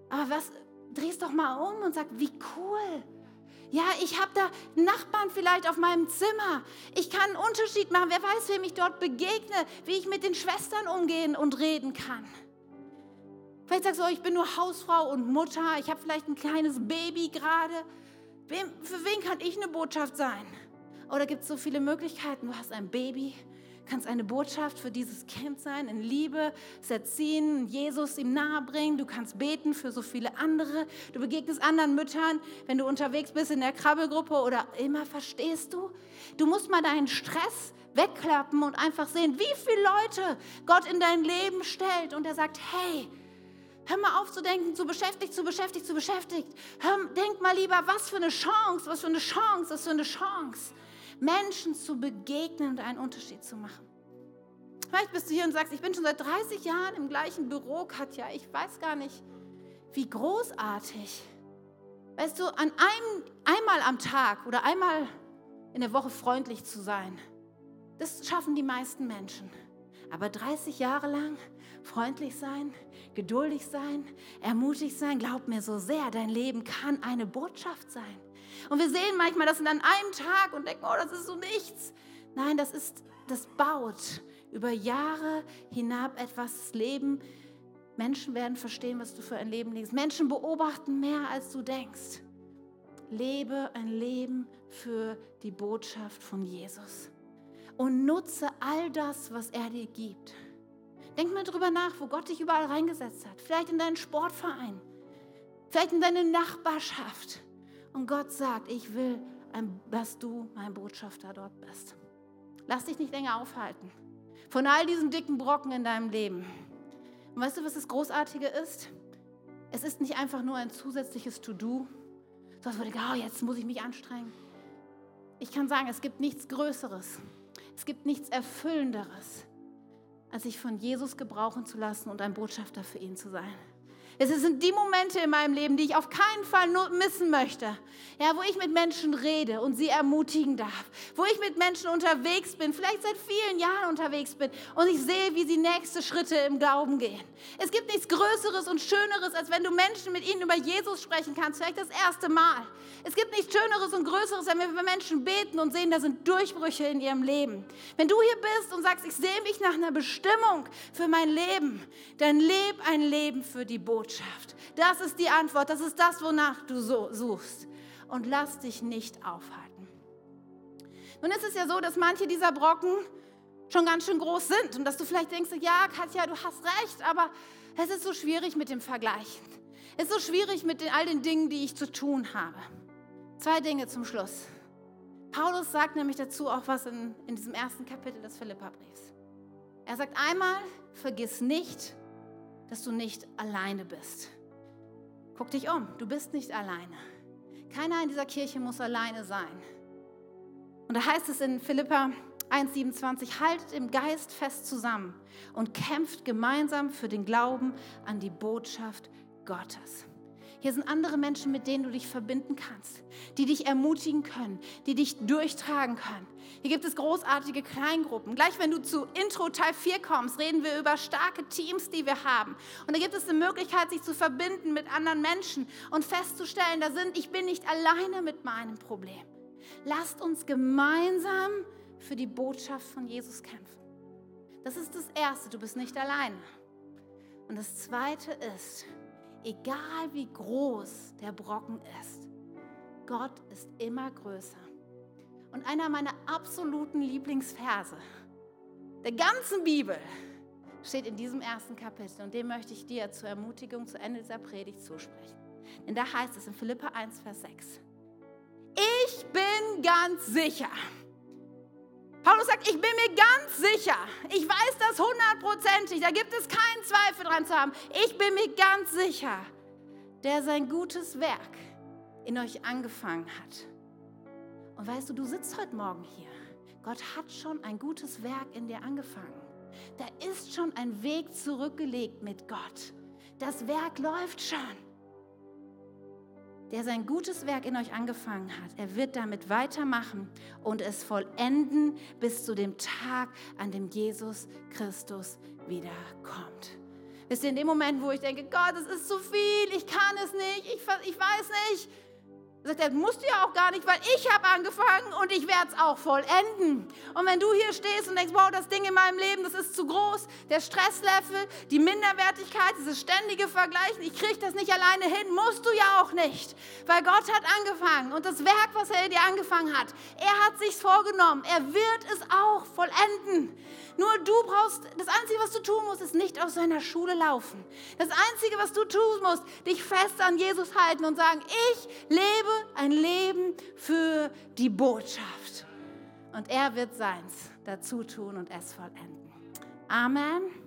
Aber was, drehst doch mal um und sag, wie cool. Ja, ich habe da Nachbarn vielleicht auf meinem Zimmer. Ich kann einen Unterschied machen. Wer weiß, wem ich dort begegne, wie ich mit den Schwestern umgehen und reden kann. Vielleicht sagst du, oh, ich bin nur Hausfrau und Mutter. Ich habe vielleicht ein kleines Baby gerade. Für wen kann ich eine Botschaft sein? Oder gibt es so viele Möglichkeiten? Du hast ein Baby, kannst eine Botschaft für dieses Kind sein, in Liebe, es erziehen, Jesus ihm nahebringen. Du kannst beten für so viele andere. Du begegnest anderen Müttern, wenn du unterwegs bist in der Krabbelgruppe oder immer verstehst du. Du musst mal deinen Stress wegklappen und einfach sehen, wie viele Leute Gott in dein Leben stellt. Und er sagt, hey, Hör mal auf zu denken, zu beschäftigt, zu beschäftigt, zu beschäftigt. Hör, denk mal lieber, was für eine Chance, was für eine Chance, was für eine Chance, Menschen zu begegnen und einen Unterschied zu machen. Vielleicht bist du hier und sagst, ich bin schon seit 30 Jahren im gleichen Büro, Katja. Ich weiß gar nicht, wie großartig. Weißt du, an einem, einmal am Tag oder einmal in der Woche freundlich zu sein, das schaffen die meisten Menschen. Aber 30 Jahre lang freundlich sein, geduldig sein, ermutigt sein, glaub mir so sehr, dein Leben kann eine Botschaft sein. Und wir sehen manchmal das in einem Tag und denken, oh, das ist so nichts. Nein, das ist, das baut über Jahre hinab etwas Leben. Menschen werden verstehen, was du für ein Leben lebst. Menschen beobachten mehr, als du denkst. Lebe ein Leben für die Botschaft von Jesus und nutze all das, was er dir gibt. Denk mal drüber nach, wo Gott dich überall reingesetzt hat. Vielleicht in deinen Sportverein, vielleicht in deine Nachbarschaft. Und Gott sagt, ich will, dass du mein Botschafter dort bist. Lass dich nicht länger aufhalten von all diesen dicken Brocken in deinem Leben. Und weißt du, was das Großartige ist? Es ist nicht einfach nur ein zusätzliches To-Do, so als würde oh, jetzt muss ich mich anstrengen. Ich kann sagen, es gibt nichts Größeres, es gibt nichts Erfüllenderes, als sich von Jesus gebrauchen zu lassen und ein Botschafter für ihn zu sein. Es sind die Momente in meinem Leben, die ich auf keinen Fall missen möchte. Ja, wo ich mit Menschen rede und sie ermutigen darf. Wo ich mit Menschen unterwegs bin, vielleicht seit vielen Jahren unterwegs bin und ich sehe, wie sie nächste Schritte im Glauben gehen. Es gibt nichts Größeres und Schöneres, als wenn du Menschen mit ihnen über Jesus sprechen kannst, vielleicht das erste Mal. Es gibt nichts Schöneres und Größeres, wenn wir über Menschen beten und sehen, da sind Durchbrüche in ihrem Leben. Wenn du hier bist und sagst, ich sehe mich nach einer Bestimmung für mein Leben, dann leb ein Leben für die Botschaft. Botschaft. Das ist die Antwort, das ist das, wonach du so suchst. Und lass dich nicht aufhalten. Nun ist es ja so, dass manche dieser Brocken schon ganz schön groß sind und dass du vielleicht denkst, ja, Katja, du hast recht, aber es ist so schwierig mit dem Vergleichen. Es ist so schwierig mit den, all den Dingen, die ich zu tun habe. Zwei Dinge zum Schluss. Paulus sagt nämlich dazu auch was in, in diesem ersten Kapitel des Philipperbriefs. Er sagt einmal, vergiss nicht, dass du nicht alleine bist. Guck dich um, du bist nicht alleine. Keiner in dieser Kirche muss alleine sein. Und da heißt es in Philippa 1,27, haltet im Geist fest zusammen und kämpft gemeinsam für den Glauben an die Botschaft Gottes. Hier sind andere Menschen, mit denen du dich verbinden kannst, die dich ermutigen können, die dich durchtragen können. Hier gibt es großartige Kleingruppen. Gleich wenn du zu Intro Teil 4 kommst, reden wir über starke Teams, die wir haben. Und da gibt es eine Möglichkeit, sich zu verbinden mit anderen Menschen und festzustellen, da sind, ich bin nicht alleine mit meinem Problem. Lasst uns gemeinsam für die Botschaft von Jesus kämpfen. Das ist das Erste, du bist nicht alleine. Und das Zweite ist, egal wie groß der Brocken ist, Gott ist immer größer. Und einer meiner absoluten Lieblingsverse der ganzen Bibel steht in diesem ersten Kapitel und den möchte ich dir zur Ermutigung zu Ende dieser Predigt zusprechen. Denn da heißt es in Philippa 1, Vers 6. Ich bin ganz sicher. Paulus sagt, ich bin mir ganz sicher, ich weiß das hundertprozentig, da gibt es keinen Zweifel dran zu haben. Ich bin mir ganz sicher, der sein gutes Werk in euch angefangen hat. Und weißt du, du sitzt heute Morgen hier. Gott hat schon ein gutes Werk in dir angefangen. Da ist schon ein Weg zurückgelegt mit Gott. Das Werk läuft schon der sein gutes Werk in euch angefangen hat, er wird damit weitermachen und es vollenden bis zu dem Tag, an dem Jesus Christus wiederkommt. Wisst ihr, in dem Moment, wo ich denke, Gott, es ist zu viel, ich kann es nicht, ich, ich weiß nicht, sagt er, musst du ja auch gar nicht, weil ich habe angefangen und ich werde es auch vollenden. Und wenn du hier stehst und denkst, wow, das Ding in meinem Leben, das ist zu groß, der Stresslevel, die Minderwertigkeit, dieses ständige Vergleichen, ich kriege das nicht alleine hin, musst du ja auch nicht. Weil Gott hat angefangen und das Werk, was er dir angefangen hat, er hat sich's vorgenommen, er wird es auch vollenden. Nur du brauchst, das Einzige, was du tun musst, ist nicht aus seiner Schule laufen. Das Einzige, was du tun musst, dich fest an Jesus halten und sagen, ich lebe ein Leben für die Botschaft. Und er wird seins dazu tun und es vollenden. Amen.